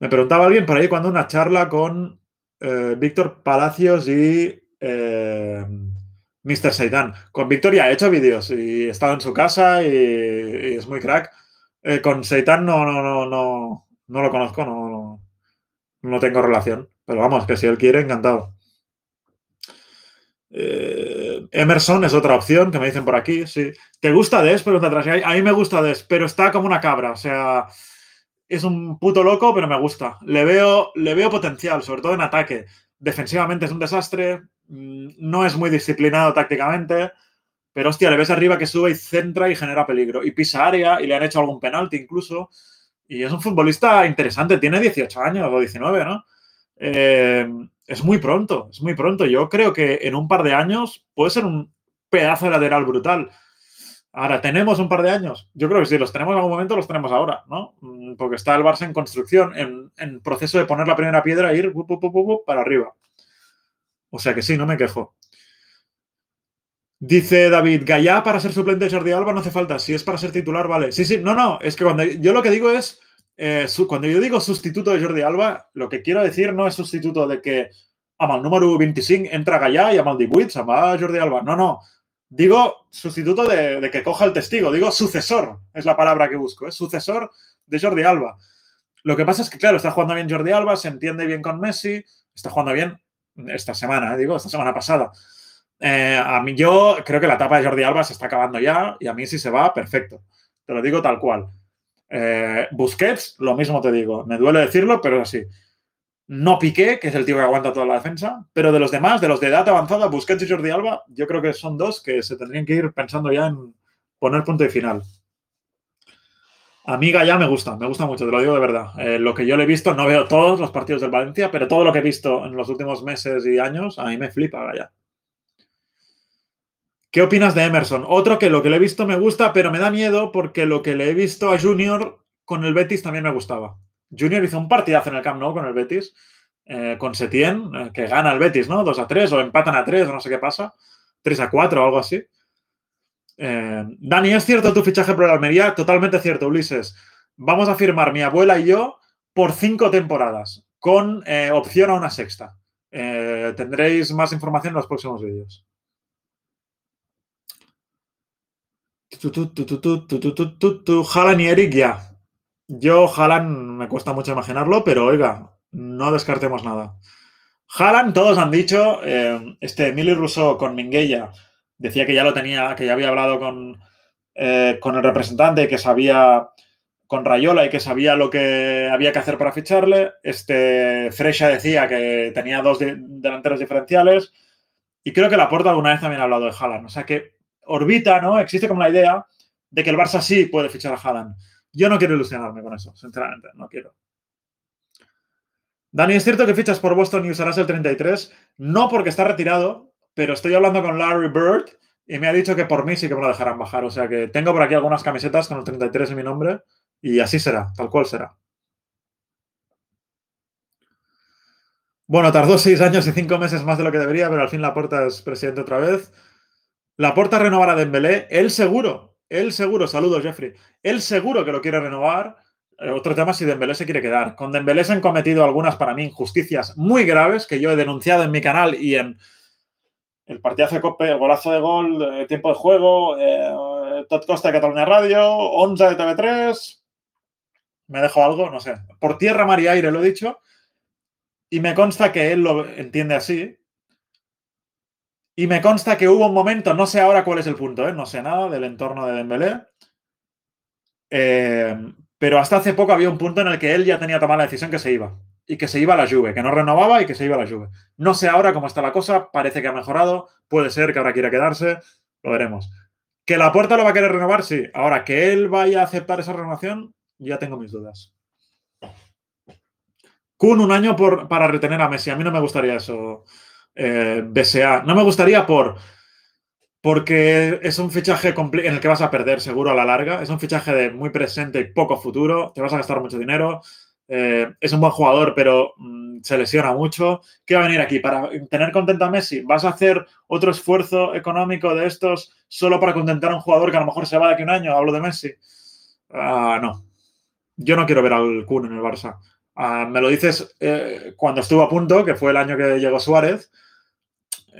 Me preguntaba alguien por ahí cuando una charla con eh, Víctor Palacios y eh, Mr. Seitan. Con Víctor ya he hecho vídeos y he estado en su casa y, es muy crack. Eh, con Seitan no, no, no, no, no lo conozco, no, no, no tengo relación. Pero vamos, que si él quiere, encantado. Eh, Emerson es otra opción que me dicen por aquí, sí. ¿Te gusta Des? Pregunta atrás. A mí me gusta Des, pero está como una cabra. O sea, es un puto loco, pero me gusta. Le veo, le veo potencial, sobre todo en ataque. Defensivamente es un desastre. Mm, no es muy disciplinado tácticamente. Pero hostia, le ves arriba que sube y centra y genera peligro. Y pisa área y le han hecho algún penalti incluso. Y es un futbolista interesante. Tiene 18 años o 19, ¿no? Eh, es muy pronto, es muy pronto. Yo creo que en un par de años puede ser un pedazo de lateral brutal. Ahora, ¿tenemos un par de años? Yo creo que sí, los tenemos en algún momento, los tenemos ahora, ¿no? Mm, porque está el Barça en construcción, en, proceso de poner la primera piedra e ir para arriba. O sea que sí, no me quejo. Dice David, Gallá para ser suplente de Jordi Alba no hace falta. Si es para ser titular, vale. Sí, sí, no, no. Es que cuando yo lo que digo es eh, cuando yo digo sustituto de Jordi Alba, lo que quiero decir no es sustituto de que a el número 25 entra Gallà y a el 18 a Jordi Alba. No, no. Digo sustituto de, que coja el testigo. Digo sucesor, es la palabra que busco. Es sucesor de Jordi Alba. Lo que pasa es que, claro, está jugando bien Jordi Alba, se entiende bien con Messi, está jugando bien esta semana, eh, digo, esta semana pasada. Eh, a mí yo creo que la etapa de Jordi Alba se está acabando ya y a mí si se va, perfecto. Te lo digo tal cual. Eh, Busquets, lo mismo te digo. Me duele decirlo, pero así. No Piqué, que es el tío que aguanta toda la defensa, pero de los demás, de los de edad avanzada, Busquets y Jordi Alba, yo creo que son dos que se tendrían que ir pensando ya en poner punto y final. Amiga ya me gusta, me gusta mucho, te lo digo de verdad. Eh, lo que yo le he visto, no veo todos los partidos del Valencia, pero todo lo que he visto en los últimos meses y años, a mí me flipa Gaya. ¿Qué opinas de Emerson? Otro que lo que le he visto me gusta, pero me da miedo porque lo que le he visto a Junior con el Betis también me gustaba. Junior hizo un partidazo en el Camp Nou con el Betis, eh, con Setien, eh, que gana el Betis, ¿no? 2 a 3 o empatan a 3 o no sé qué pasa. 3 a 4 o algo así. Eh, Dani, ¿es cierto tu fichaje por el Almería? Totalmente cierto, Ulises. Vamos a firmar mi abuela y yo por cinco temporadas, con opción a una sexta. tendréis más información en los próximos vídeos. Jalan y Eric. Yo, Jalan, me cuesta mucho imaginarlo, pero oiga, no descartemos nada. Jalan, todos han dicho, eh, este Emily Rousseau con Minguella decía que ya lo tenía, que ya había hablado con, eh, con el representante, que sabía con Rayola y que sabía lo que había que hacer para ficharle. Este Fresha decía que tenía dos delanteros diferenciales. Y creo que la puerta alguna vez también ha hablado de Haaland. O sea que orbita, ¿no? Existe como la idea de que el Barça sí puede fichar a Haaland. Yo no quiero ilusionarme con eso, sinceramente, no quiero. Dani, ¿es cierto que fichas por Boston y usarás el 33? No porque está retirado, pero estoy hablando con Larry Bird y me ha dicho que por mí sí que me lo dejarán bajar. O sea que tengo por aquí algunas camisetas con el 33 en mi nombre y así será, tal cual será. Bueno, tardó seis años y cinco meses más de lo que debería, pero al fin la puerta es presidente otra vez. La Porta renovará a Dembélé, él seguro, él seguro, saludos Jeffrey, él seguro que lo quiere renovar. Eh, otro tema si Dembélé se quiere quedar. Con Dembélé se han cometido algunas para mí injusticias muy graves que yo he denunciado en mi canal y en el partidazo de Cope, el golazo de gol, tiempo de juego, eh, Tot Costa de Cataluña Radio, 11 de TV3. ¿Me dejo algo? No sé. Por tierra, mar y aire lo he dicho. Y me consta que él lo entiende así, y me consta que hubo un momento, no sé ahora cuál es el punto, ¿eh? no sé nada del entorno de Dembélé, eh, pero hasta hace poco había un punto en el que él ya tenía tomado la decisión que se iba y que se iba a la Juve, que no renovaba y que se iba a la Juve. No sé ahora cómo está la cosa, parece que ha mejorado, puede ser que ahora quiera quedarse, lo veremos. ¿Que la puerta lo va a querer renovar? Sí. Ahora, que él vaya a aceptar esa renovación, ya tengo mis dudas. Kun un año para retener a Messi. A mí no me gustaría eso, eh. No me gustaría por porque es un fichaje en el que vas a perder seguro a la larga. Es un fichaje de muy presente y poco futuro. Te vas a gastar mucho dinero. Eh, es un buen jugador, pero mm, se lesiona mucho. ¿Qué va a venir aquí? ¿Para tener contento a Messi? ¿Vas a hacer otro esfuerzo económico de estos solo para contentar a un jugador que a lo mejor se va de aquí un año? Hablo de Messi. Ah, no. Yo no quiero ver al Kun en el Barça. Ah, me lo dices eh, cuando estuvo a punto, que fue el año que llegó Suárez.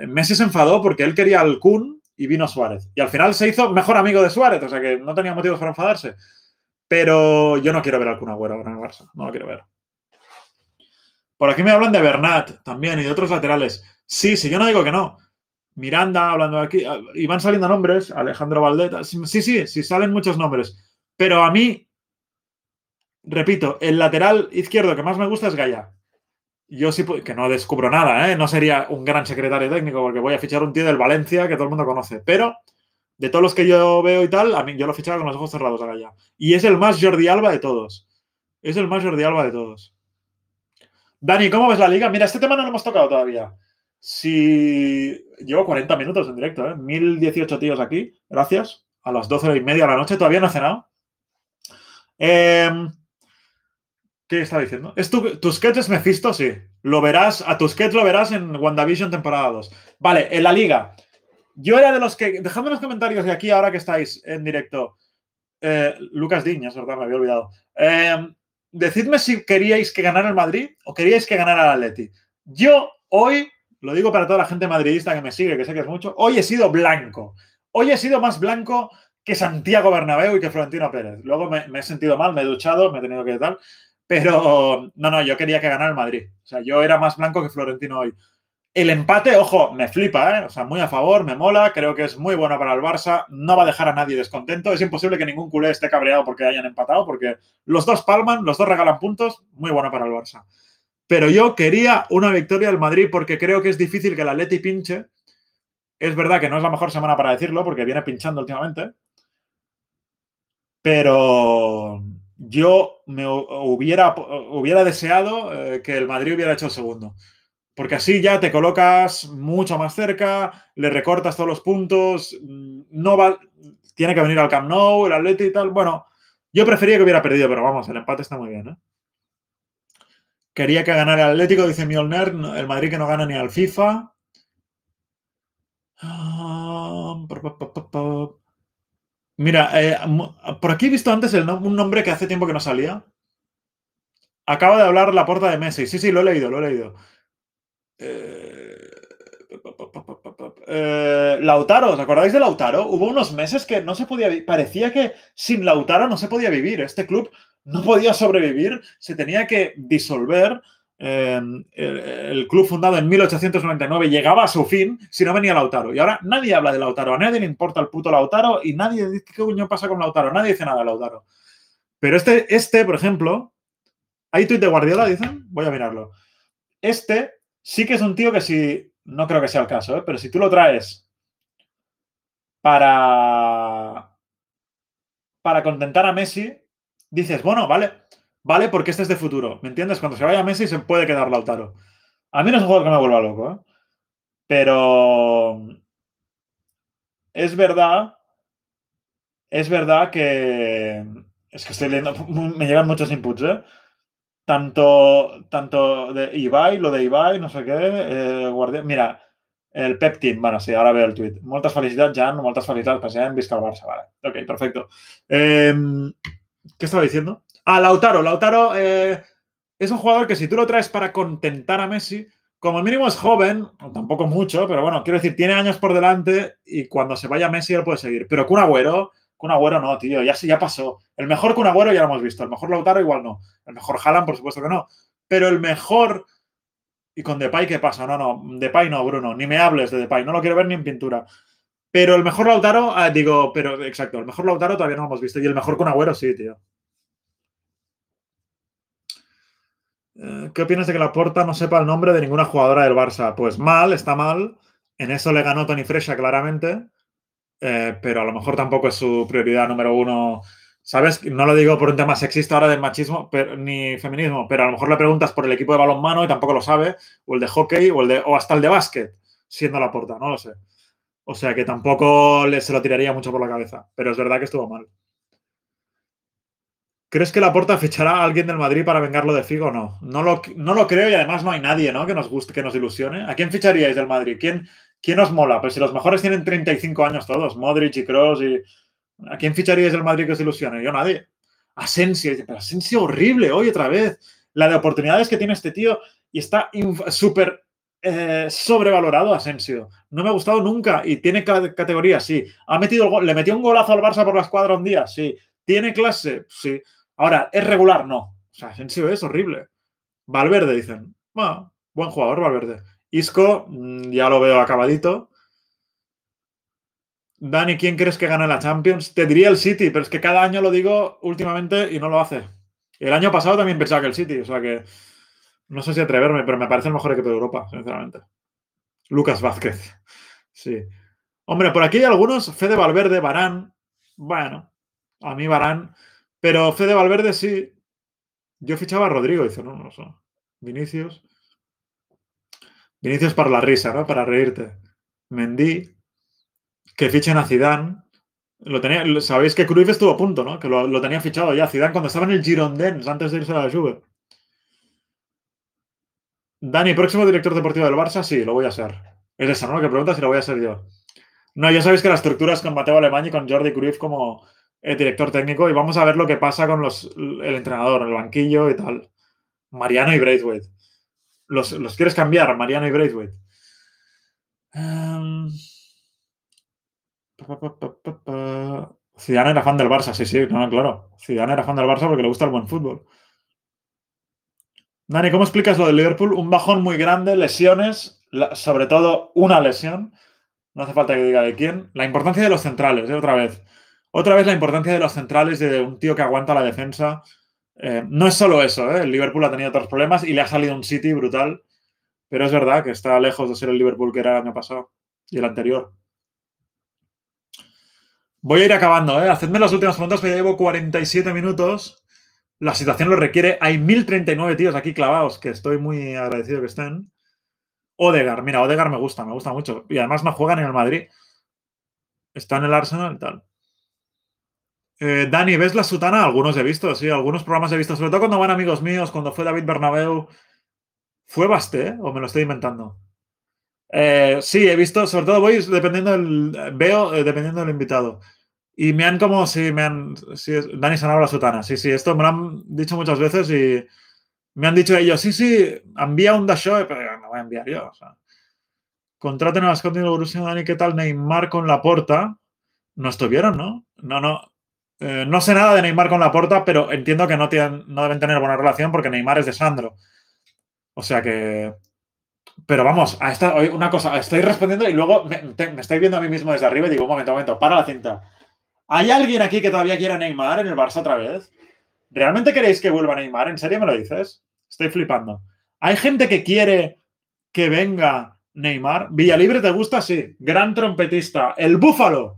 Messi se enfadó porque él quería al Kun y vino Suárez. Y al final se hizo mejor amigo de Suárez, o sea que no tenía motivos para enfadarse. Pero yo no quiero ver al Kun Agüero en el Barça, no lo quiero ver. Por aquí me hablan de Bernat también y de otros laterales. Sí, sí, yo no digo que no. Miranda hablando aquí, ah, y van saliendo nombres, Alejandro Valdeta. Sí, sí, sí, salen muchos nombres. Pero a mí, repito, el lateral izquierdo que más me gusta es Gaya yo sí, que no descubro nada, ¿eh? no sería un gran secretario técnico porque voy a fichar un tío del Valencia que todo el mundo conoce, pero de todos los que yo veo y tal, a mí yo lo fichaba con los ojos cerrados acá ya. Y es el más Jordi Alba de todos. Es el más Jordi Alba de todos. Dani, ¿cómo ves la liga? Mira, este tema no lo hemos tocado todavía. Si llevo 40 minutos en directo, ¿eh? 1018 tíos aquí, gracias. A las 12 y media de la noche, todavía no he cenado. Eh, ¿Qué está diciendo? ¿Es tu, Tusquets es Mephisto? Sí. Lo verás, a Tusquets lo verás en WandaVision temporada 2. Vale, en la liga. Yo era de los que. Dejadme en los comentarios de aquí, ahora que estáis en directo. Eh, Lucas Diñas, verdad, me había olvidado. Eh, decidme si queríais que ganara el Madrid o queríais que ganara el Atleti. Yo hoy, lo digo para toda la gente madridista que me sigue, que sé que es mucho, hoy he sido blanco. Hoy he sido más blanco que Santiago Bernabéu y que Florentino Pérez. Luego me, me he sentido mal, me he duchado, me he tenido que tal. Pero no, no, yo quería que ganara el Madrid. O sea, yo era más blanco que Florentino hoy. El empate, ojo, me flipa, ¿eh? O sea, muy a favor, me mola, creo que es muy bueno para el Barça, no va a dejar a nadie descontento, es imposible que ningún culé esté cabreado porque hayan empatado, porque los dos palman, los dos regalan puntos, muy bueno para el Barça. Pero yo quería una victoria del Madrid porque creo que es difícil que la Leti pinche. Es verdad que no es la mejor semana para decirlo porque viene pinchando últimamente. Pero yo me hubiera, hubiera deseado eh, que el Madrid hubiera hecho el segundo. Porque así ya te colocas mucho más cerca, le recortas todos los puntos, mm, no va, tiene que venir al Camp Nou, el Atleti y tal. Bueno, yo prefería que hubiera perdido, pero vamos, el empate está muy bien. ¿eh? Quería que ganara el Atlético, dice Mjolner, el Madrid que no gana ni al FIFA. Ah, Mira, eh, por aquí he visto antes un nombre que hace tiempo que no salía. Acaba de hablar la puerta de Messi. Sí, sí, lo he leído, lo he leído. Eh, eh, Lautaro, ¿os acordáis de Lautaro? Hubo unos meses que no se podía. Parecía que sin Lautaro no se podía vivir. Este club no podía sobrevivir, se tenía que disolver. Em, el, club fundado en 1899 llegaba a su fin si no venía Lautaro. Y ahora nadie habla de Lautaro, a nadie le importa el puto Lautaro y nadie dice qué coño pasa con Lautaro, nadie dice nada de Lautaro. Pero este, este, por ejemplo, ¿hay tuit de Guardiola? Dicen, voy a mirarlo. Este sí que es un tío que si, no creo que sea el caso, ¿eh? pero si tú lo traes para, para contentar a Messi, dices, bueno, vale, ¿vale? Porque este es de futuro, ¿me entiendes? Cuando se vaya Messi se puede quedar Lautaro. A mí no es un juego que me vuelva loco, ¿eh? Pero es verdad, es verdad que es que estoy leyendo, me llegan muchos inputs, ¿eh? Tanto, tanto de Ibai, lo de Ibai, no sé qué, eh, mira, el Pep Team, bueno, sí, ahora veo el tweet. Muchas felicidades, Jan, muchas felicidades, en Vizca Barça, vale. Ok, perfecto. Em, ¿Qué estaba diciendo? Ah, Lautaro. Lautaro eh, es un jugador que si tú lo traes para contentar a Messi, como mínimo es joven, tampoco mucho, pero bueno, quiero decir, tiene años por delante y cuando se vaya Messi él puede seguir. Pero con Agüero, Agüero no, tío, ya, ya pasó. El mejor con Agüero ya lo hemos visto, el mejor Lautaro igual no. El mejor Haaland, por supuesto que no. Pero el mejor... ¿Y con Depay qué pasa? No, no, Depay no, Bruno, ni me hables de Depay, no lo quiero ver ni en pintura. Pero el mejor Lautaro, ah, digo, pero exacto, el mejor Lautaro todavía no lo hemos visto. Y el mejor con Agüero sí, tío. ¿Qué opinas de que la Porta no sepa el nombre de ninguna jugadora del Barça? Pues mal, está mal. En eso le ganó Tony Fresha claramente. Eh, pero a lo mejor tampoco es su prioridad número uno ¿Sabes? No lo digo por un tema sexista ahora del machismo ni feminismo, pero a lo mejor le preguntas por el equipo de balonmano y tampoco lo sabe, o el de hockey, o, el de, o hasta el de básquet, siendo la porta, no lo sé. O sea que tampoco le, se lo tiraría mucho por la cabeza, pero es verdad que estuvo mal. ¿Crees que la porta fichará a alguien del Madrid para vengarlo de Figo o no? No lo, creo y además no hay nadie ¿no? que nos guste, que nos ilusione. ¿A quién ficharíais del Madrid? ¿Quién, quién os mola? Pues si los mejores tienen 35 años todos, Modric y Kroos y ¿A quién ficharíais del Madrid que os ilusione? Yo nadie. Asensio, pero Asensio horrible hoy otra vez. La de oportunidades que tiene este tío y está súper eh, sobrevalorado Asensio. No me ha gustado nunca y tiene categoría, sí. Ha metido le metió un golazo al Barça por la escuadra un día, sí. Tiene clase, sí. Ahora, ¿es regular? No. O sea, Asensio es horrible. Valverde, dicen. Bueno, buen jugador, Valverde. Isco, mm, ya lo veo acabadito. Dani, ¿quién crees que gana la Champions? Te diría el City, pero es que cada año lo digo últimamente y no lo hace. El año pasado también pensaba que el City, o sea que no sé si atreverme, pero me parece el mejor equipo de Europa, sinceramente. Lucas Vázquez. Sí. Hombre, por aquí hay algunos, Fede Valverde, Barán. Bueno, a mí Barán. Pero Fede Valverde sí. Yo fichaba a Rodrigo, dice, no, no sé. Vinicius. Vinicius para la risa, ¿no? Para reírte. Mendy que fichen a Zidane. Lo tenía, sabéis que Cruyff estuvo a punto, ¿no? Que lo, tenía fichado ya. Zidane cuando estaba en el Girondins antes de irse a la Juve. Dani, próximo director deportivo del Barça, sí, lo voy a ser. Es esa, ¿no? Que pregunta si lo voy a ser yo. No, ya sabéis que la estructura es con Mateo Alemán y con Jordi Cruyff como director técnico y vamos a ver lo que pasa con los, el entrenador, el banquillo y tal. Mariano y Braithwaite. Los, quieres cambiar, Mariano y Braithwaite. Zidane era fan del Barça, sí, sí, claro. Zidane era fan del Barça porque le gusta el buen fútbol. Dani, ¿cómo explicas lo del Liverpool? Un bajón muy grande, lesiones, sobre todo una lesión. No hace falta que diga de quién. La importancia de los centrales, ¿eh? otra vez. Otra vez la importancia de los centrales, de un tío que aguanta la defensa. Eh, no es solo eso, ¿eh? el Liverpool ha tenido otros problemas y le ha salido un City brutal. Pero es verdad que está lejos de ser el Liverpool que era el año pasado y el anterior. Voy a ir acabando, ¿eh? Hacedme las últimas preguntas, que ya llevo 47 minutos. La situación lo requiere. Hay 1039 tíos aquí clavados, que estoy muy agradecido que estén. Odegar, mira, Odegar me gusta, me gusta mucho. Y además no juegan en el Madrid. Está en el Arsenal y tal. Eh, Dani, ¿ves la sutana? Algunos he visto, sí, algunos programas he visto, sobre todo cuando van amigos míos, cuando fue David Bernabeu. ¿Fue Basté o me lo estoy inventando? Eh, sí, he visto, sobre todo voy dependiendo del, veo eh, dependiendo del invitado. Y me han como, sí, me han, sí, Dani Sanabra la sotana, sí, sí, esto me lo han dicho muchas veces y me han dicho ellos, sí, sí, envía un dash pero no voy a enviar yo. O sea. Contraten a las Dani, ¿qué tal Neymar con la porta? No estuvieron, ¿no? No, no. Eh, no sé nada de Neymar con la porta, pero entiendo que no, tienen, no deben tener buena relación porque Neymar es de Sandro. O sea que pero vamos, a una cosa, estoy respondiendo y luego me, estoy viendo a mí mismo desde arriba y digo, un momento, un momento, para la cinta. ¿Hay alguien aquí que todavía quiera Neymar en el Barça otra vez? ¿Realmente queréis que vuelva Neymar? ¿En serio me lo dices? Estoy flipando. ¿Hay gente que quiere que venga Neymar? ¿Villalibre te gusta? Sí. Gran trompetista. El Búfalo.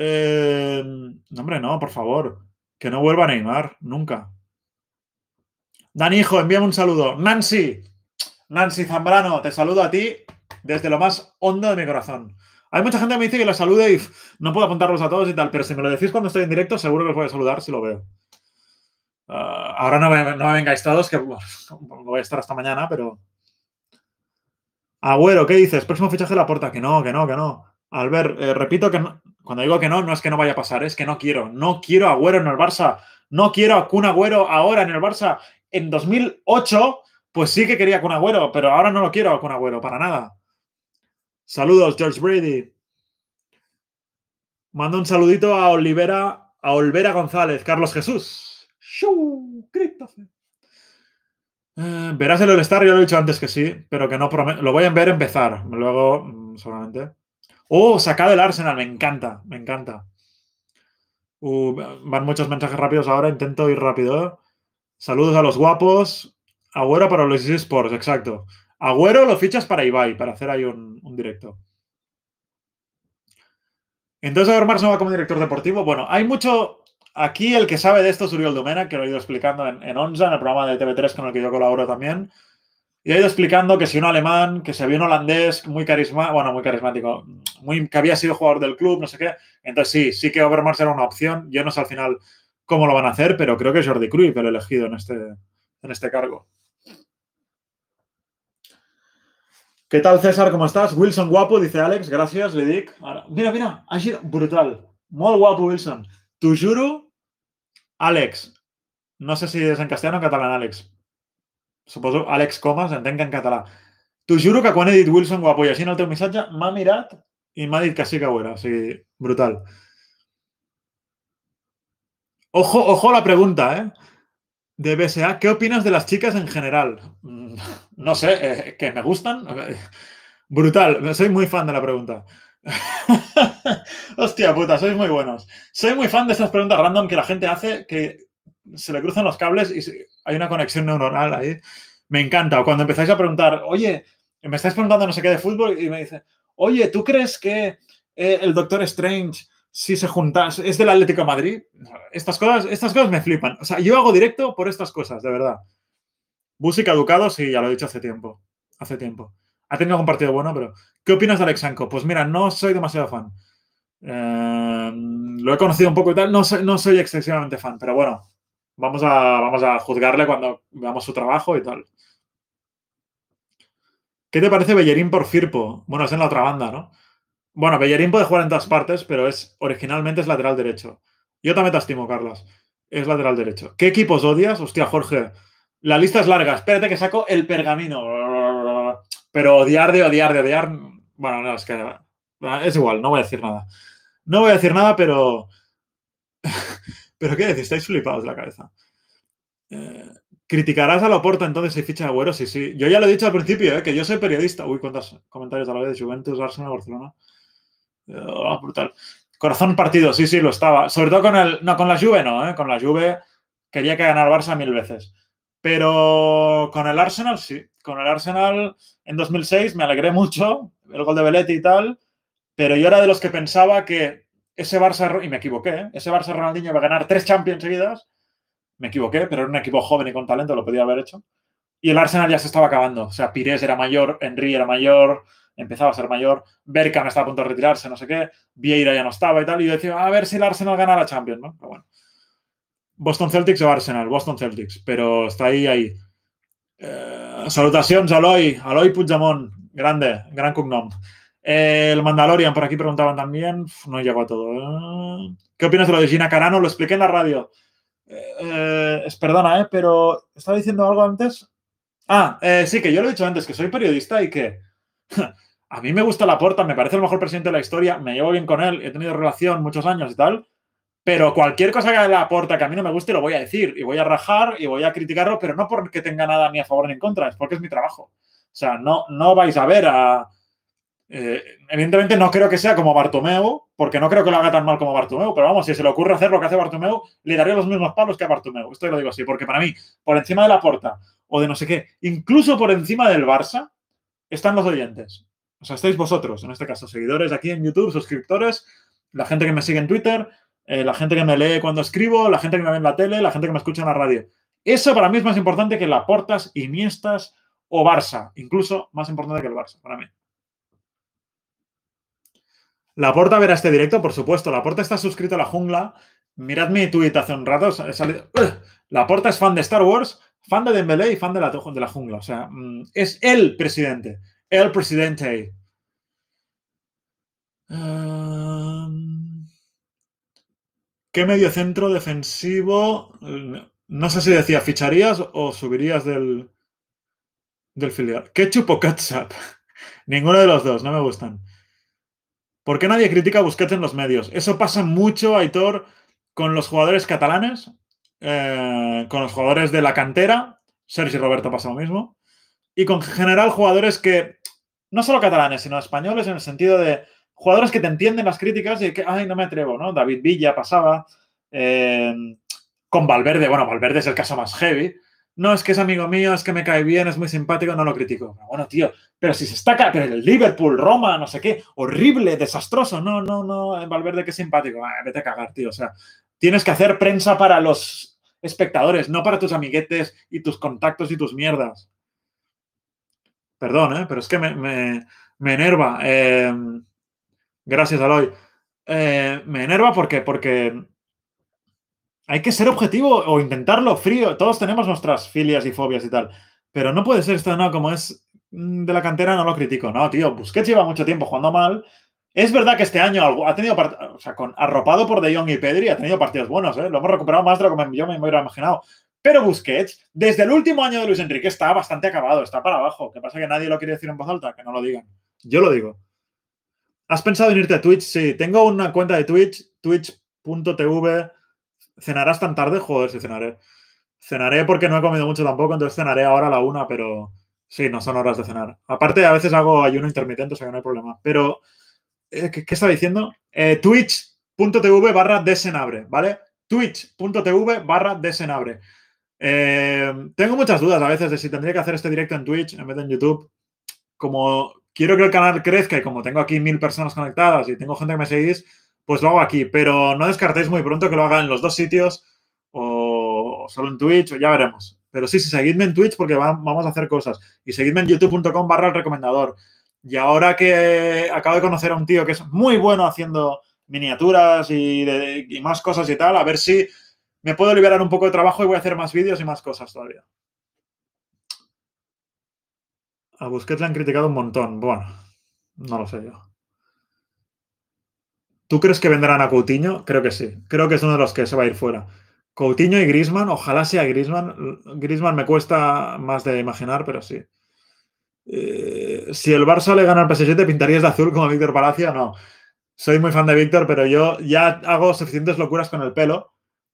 Eh, no, hombre, no, por favor. Que no vuelva Neymar. Nunca. Dani, hijo, envíame un saludo. Nancy, Nancy Zambrano, te saludo a ti desde lo más hondo de mi corazón. Hay mucha gente que me dice que la salude y no puedo apuntarlos a todos y tal, pero si me lo decís cuando estoy en directo, seguro que os voy a saludar si lo veo. Ah, ahora no me, no vengáis todos, que voy a estar hasta mañana, pero. Agüero, ¿qué dices? Próximo fichaje de la puerta. Que no, que no, que no. Albert, eh, repito que cuando digo que no, no es que no vaya a pasar, es que no quiero. No quiero Agüero en el Barça. No quiero a Kun Agüero ahora en el Barça. En 2008 pues sí que quería con Agüero, pero ahora no lo quiero con Agüero, para nada. Saludos, George Brady. Mando un saludito a Olivera, a Olvera González, Carlos Jesús. Eh, verás el All-Star, yo lo he dicho antes que sí, pero que no prometo. Lo voy a ver empezar, luego mm, solamente. Oh, sacado el Arsenal, me encanta, me encanta. Uh, van muchos mensajes rápidos ahora, intento ir rápido. Saludos a los guapos. Agüero para los eSports, exacto. Agüero lo fichas para Ibai, para hacer ahí un, directo. Entonces, a ver, va como director deportivo. Bueno, hay mucho. aquí el que sabe de esto es Uriol Domena, que lo he ido explicando en, en Onza, en el programa de TV3 con el que yo colaboro también. Y ha ido explicando que si un alemán, que se vio un holandés muy carismático, bueno, muy carismático, muy, que había sido jugador del club, no sé qué. Entonces sí, sí que Overmars era una opción. Yo no sé al final cómo lo van a hacer, pero creo que es Jordi Cruyff el elegido en este, en este cargo. ¿Qué tal, César? ¿Cómo estás? Wilson guapo, dice Alex. Gracias, le dic. Ara, mira, mira, ha sido brutal. Molt guapo, Wilson. T'ho juro, Àlex. No sé si és en castellà o en català, Àlex. Suposo Àlex Comas, entenc en català. T'ho juro que quan he Wilson guapo i així en el teu missatge, m'ha mirat i m'ha dit que sí brutal. Ojo, ojo la pregunta, ¿eh? De BSA, ¿qué opinas de las chicas en general? Mm, no sé, eh, que me gustan. Brutal, soy muy fan de la pregunta. Hostia puta, sois muy buenos. Soy muy fan de estas preguntas random que la gente hace, que se le cruzan los cables y hay una conexión neuronal ahí. Me encanta. O cuando empezáis a preguntar, oye, me estáis preguntando no sé qué de fútbol y me dice, oye, ¿tú crees que eh, el Doctor Strange, si se junta, es del Atlético Madrid? Estas cosas, estas cosas me flipan. O sea, yo hago directo por estas cosas, de verdad. Música educado, sí, ya lo he dicho hace tiempo. Hace tiempo. Ha tenido algún partido bueno, pero ¿qué opinas de Alexanko? Pues mira, no soy demasiado fan. Eh, lo he conocido un poco y tal, no soy, no soy excesivamente fan, pero bueno, vamos a, vamos a juzgarle cuando veamos su trabajo y tal. ¿Qué te parece Bellerín por Firpo? Bueno, es en la otra banda, ¿no? Bueno, Bellerín puede jugar en todas partes, pero es originalmente es lateral derecho. Yo también te estimo, Carlos. Es lateral derecho. ¿Qué equipos odias? Hostia, Jorge. La lista es larga. Espérate que saco el pergamino. Pero odiar de odiar de odiar. Bueno, no, es que. Es igual, no voy a decir nada. No voy a decir nada, pero. ¿Pero qué decís? Estáis flipados de la cabeza. Eh, ¿Criticarás a Laporta entonces si ficha Agüero? Sí, sí. Yo ya lo he dicho al principio, ¿eh? que yo soy periodista. Uy, cuántos comentarios a la vez de Juventus, Arsenal, Barcelona. Oh, brutal. Corazón partido, sí, sí, lo estaba. Sobre todo con el. No, con la Juve no, ¿eh? Con la Juve quería que ganara Barça mil veces. Pero con el Arsenal sí. Con el Arsenal en 2006 me alegré mucho, el gol de Belletti y tal. Pero yo era de los que pensaba que ese Barça, y me equivoqué, ¿eh? ese Barça Ronaldinho iba a ganar tres Champions seguidas me equivoqué, pero era un equipo joven y con talento, lo podía haber hecho. Y el Arsenal ya se estaba acabando. O sea, Pires era mayor, Henry era mayor, empezaba a ser mayor, Berkham estaba a punto de retirarse, no sé qué, Vieira ya no estaba y tal. Y yo decía, a ver si el Arsenal gana la Champions, ¿no? Pero bueno. Boston Celtics o Arsenal, Boston Celtics, pero está ahí, ahí. Eh, salutacions, Aloy, Aloy Puigdemont, grande, gran cognom. Eh, el Mandalorian, por aquí preguntaban también, no llegó a todo. Eh. ¿Qué opinas de lo de Gina Carano? Lo expliqué en la radio. Eh, es, perdona, ¿eh? pero estaba diciendo algo antes. Ah, eh, sí, que yo lo he dicho antes, que soy periodista y que a mí me gusta la porta, me parece el mejor presidente de la historia, me llevo bien con él, he tenido relación muchos años y tal, pero cualquier cosa que la porta que a mí no me guste lo voy a decir y voy a rajar y voy a criticarlo, pero no porque tenga nada ni a favor ni en contra, es porque es mi trabajo. O sea, no, no vais a ver a, eh, evidentemente no creo que sea como Bartomeu, porque no creo que lo haga tan mal como Bartomeu, pero vamos, si se le ocurre hacer lo que hace Bartomeu, le daría los mismos palos que a Bartomeu. Esto lo digo así, porque para mí, por encima de la porta o de no sé qué, incluso por encima del Barça, están los oyentes. O sea, estáis vosotros, en este caso, seguidores aquí en YouTube, suscriptores, la gente que me sigue en Twitter, eh, la gente que me lee cuando escribo, la gente que me ve en la tele, la gente que me escucha en la radio. Eso para mí es más importante que la Portas, Iniestas o Barça, incluso más importante que el Barça, para mí. La Porta verá este directo, por supuesto. La Porta está suscrito a la jungla. Mirad mi tweet hace un rato. La Porta es fan de Star Wars, fan de Dembélé y fan de la, de la jungla. O sea, mm, es el presidente. El presidente. ¿Qué medio centro defensivo? No sé si decía ficharías o subirías del, del filial. ¿Ketchup o ketchup? Ninguno de los dos, no me gustan. ¿Por qué nadie critica a Busquets en los medios? Eso pasa mucho, Aitor, con los jugadores catalanes, eh, con los jugadores de la cantera. Sergio Roberto pasa lo mismo. Y con general jugadores que, no solo catalanes, sino españoles en el sentido de jugadores que te entienden las críticas y que, ay, no me atrevo, ¿no? David Villa pasaba. Eh, con Valverde, bueno, Valverde es el caso más heavy no, es que es amigo mío, es que me cae bien, es muy simpático, no lo critico. Bueno, tío, pero si se está... Pero el Liverpool, Roma, no sé qué, horrible, desastroso. No, no, no, Valverde que simpático. Ah, vete a cagar, tío. O sea, Tienes que hacer prensa para los espectadores, no para tus amiguetes y tus contactos y tus mierdas. Perdón, ¿eh? pero es que me, enerva. Eh, gracias, Aloy. Eh, me enerva porque, porque hay que ser objetivo o intentarlo frío. Todos tenemos nuestras filias y fobias y tal. Pero no puede ser esto, no, como es mm, de la cantera, no lo critico. No, tío, Busquets lleva mucho tiempo jugando mal. Es verdad que este año ha tenido, o sea, arropado por De Jong y Pedri, ha tenido partidos buenos, ¿eh? Lo hemos recuperado más de lo que yo me hubiera imaginado. Pero Busquets, desde el último año de Luis Enrique, está bastante acabado, está para abajo. ¿Qué pasa que nadie lo quiere decir en voz alta? Que no lo digan. Yo lo digo. ¿Has pensado en irte a Twitch? Sí, tengo una cuenta de Twitch, twitch.tv. ¿Cenarás tan tarde? Joder, si cenaré. Cenaré porque no he comido mucho tampoco, entonces cenaré ahora a la una, pero sí, no son horas de cenar. Aparte, a veces hago ayuno intermitente, o sea que no hay problema. Pero, eh, ¿qué, estaba diciendo? Eh, Twitch.tv barra desenabre, ¿vale? Twitch.tv barra desenabre. Eh, tengo muchas dudas a veces de si tendría que hacer este directo en Twitch en vez de en YouTube. Como quiero que el canal crezca y como tengo aquí mil personas conectadas y tengo gente que me seguís, pues lo hago aquí. Pero no descartéis muy pronto que lo haga en los dos sitios o solo en Twitch, o ya veremos. Pero sí, sí, seguidme en Twitch porque vamos a hacer cosas. Y seguidme en youtube.com barra el recomendador. Y ahora que acabo de conocer a un tío que es muy bueno haciendo miniaturas y, y más cosas y tal, a ver si me puedo liberar un poco de trabajo y voy a hacer más vídeos y más cosas todavía. A Busquets le han criticado un montón. Bueno, no lo sé yo. ¿Tú crees que vendrán a Coutinho? Creo que sí. Creo que es uno de los que se va a ir fuera. Coutinho y Grisman, ojalá sea Grisman. Grisman me cuesta más de imaginar, pero sí. Eh, si el Barça le gana al PSG, ¿te pintarías de azul como Víctor Palacio? No. Soy muy fan de Víctor, pero yo ya hago suficientes locuras con el pelo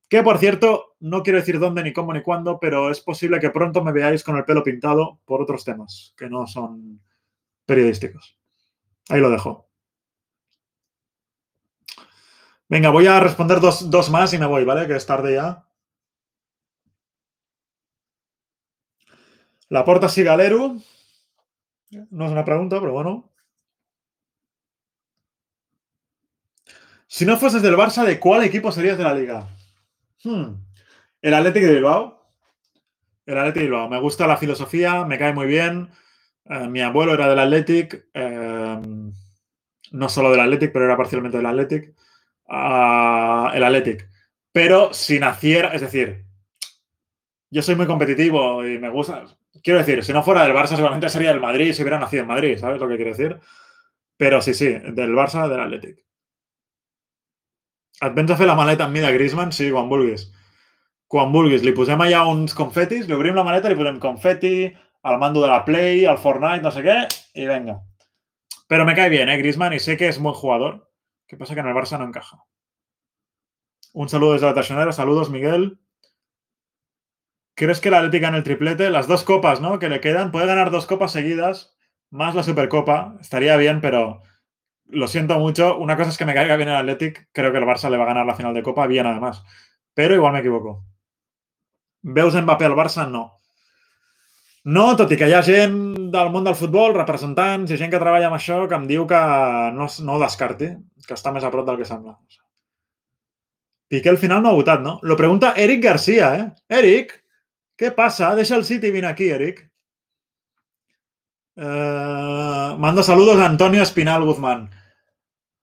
que por cierto, no quiero decir dónde, ni cómo, ni cuándo, pero es posible que pronto me veáis con el pelo pintado por otros temas que no son periodísticos. Ahí lo dejo. Venga, voy a responder dos, más y me voy, ¿vale? Que es tarde ya. La porta Sigaleru. No es una pregunta, pero bueno. Si no fueses del Barça, ¿de cuál equipo serías de la liga? Hmm. El Atlético de Bilbao. El Atlético de Bilbao. Me gusta la filosofía, me cae muy bien. Eh, mi abuelo era del Athletic. Eh, no solo del Athletic, pero era parcialmente del Athletic. Ah, el Athletic. Pero si naciera, es decir, yo soy muy competitivo y me gusta. Quiero decir, si no fuera del Barça, seguramente sería del Madrid si hubiera nacido en Madrid, ¿sabes lo que quiero decir? Pero sí, sí, del Barça, del Athletic. Et vens a fer la maleta amb mi de Griezmann? Sí, quan vulguis. Quan vulguis. Li posem allà uns confetis, li obrim la maleta, li posem confeti, el mando de la Play, el Fortnite, no sé qué, y venga. Pero me cae bien, ¿eh? Griezmann, y sé que es buen jugador. ¿Qué pasa que en el Barça no encaja? Un saludo desde la Tachonera. Saludos, Miguel. ¿Crees que la Atlética en el triplete? Las dos copas, ¿no? Que le quedan. Puede ganar dos copas seguidas, más la Supercopa. Estaría bien, pero lo siento mucho. Una cosa es que me caiga bien el Athletic. Creo que el Barça le va a ganar la final de Copa, bien además. Pero igual me equivoco. Veus Mbappé al Barça? No. No, tot i que hi ha gent del món del futbol, representants i gent que treballa amb això, que em diu que no, no ho descarti, que està més a prop del que sembla. Piqué al final no ha votat, no? Lo pregunta Eric García, eh? Eric, què passa? Deixa el City vine aquí, Eric. Uh, mando saludos a Antonio Espinal Guzmán.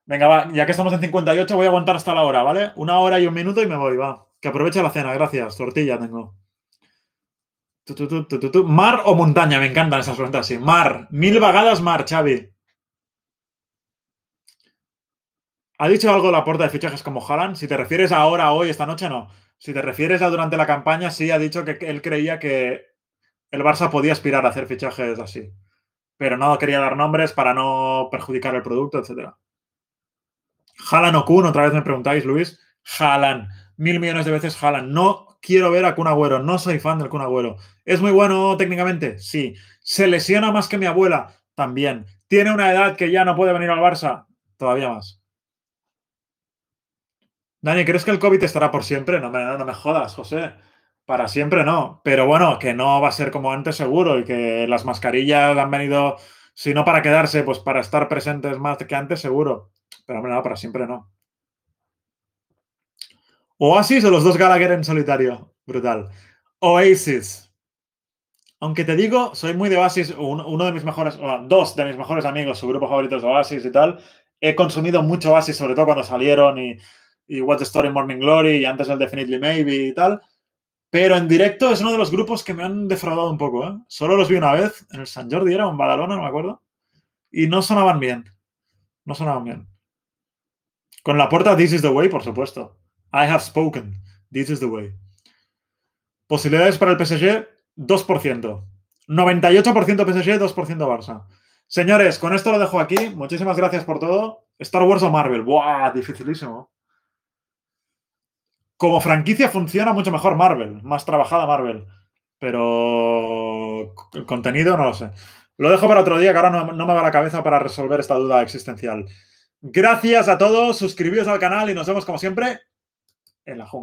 Venga, va, ya que estamos en 58, voy a aguantar hasta la hora, ¿vale? Una hora y un minuto y me voy, va. Que aproveche la cena, gracias. Tortilla tengo. Mar o montaña, me encantan esas preguntas, sí. Mar, mil vagadas mar, Xavi. ¿Ha dicho algo la puerta de fichajes como Haaland? Si te refieres ahora, hoy, esta noche, no. Si te refieres a durante la campaña, sí ha dicho que él creía que el Barça podía aspirar a hacer fichajes así pero no quería dar nombres para no perjudicar el producto, etc. Jalan o Kun, otra vez me preguntáis, Luis. Jalan, mil millones de veces Jalan. No quiero ver a Kun no soy fan del Kun. ¿Es muy bueno técnicamente? Sí. ¿Se lesiona más que mi abuela? También. ¿Tiene una edad que ya no puede venir al Barça? Todavía más. Dani, ¿crees que el COVID estará por siempre? No me, no me jodas, José. Para siempre no, pero bueno, que no va a ser como antes seguro y que las mascarillas han venido, si no para quedarse, pues para estar presentes más que antes seguro. Pero hombre, no, para siempre no. Oasis o los dos Gallagher en solitario. Brutal. Oasis. Aunque te digo, soy muy de Oasis, uno de mis mejores, dos de mis mejores amigos, su grupo favorito es Oasis y tal. He consumido mucho Oasis, sobre todo cuando salieron y, y What's the Story Morning Glory y antes el Definitely Maybe y tal. Pero en directo es uno de los grupos que me han defraudado un poco. ¿eh? Solo los vi una vez en el San Jordi, era en Badalona, no me acuerdo. Y no sonaban bien. No sonaban bien. Con la puerta This is the way, por supuesto. I have spoken. This is the way. Posibilidades para el PSG, 2%. 98% PSG, 2% Barça. Señores, con esto lo dejo aquí. Muchísimas gracias por todo. Star Wars o Marvel. ¡Buah! Dificilísimo. Como franquicia funciona mucho mejor Marvel, más trabajada Marvel. Pero el contenido no lo sé. Lo dejo para otro día, que ahora no, no me va la cabeza para resolver esta duda existencial. Gracias a todos, suscribíos al canal y nos vemos como siempre en la jungla.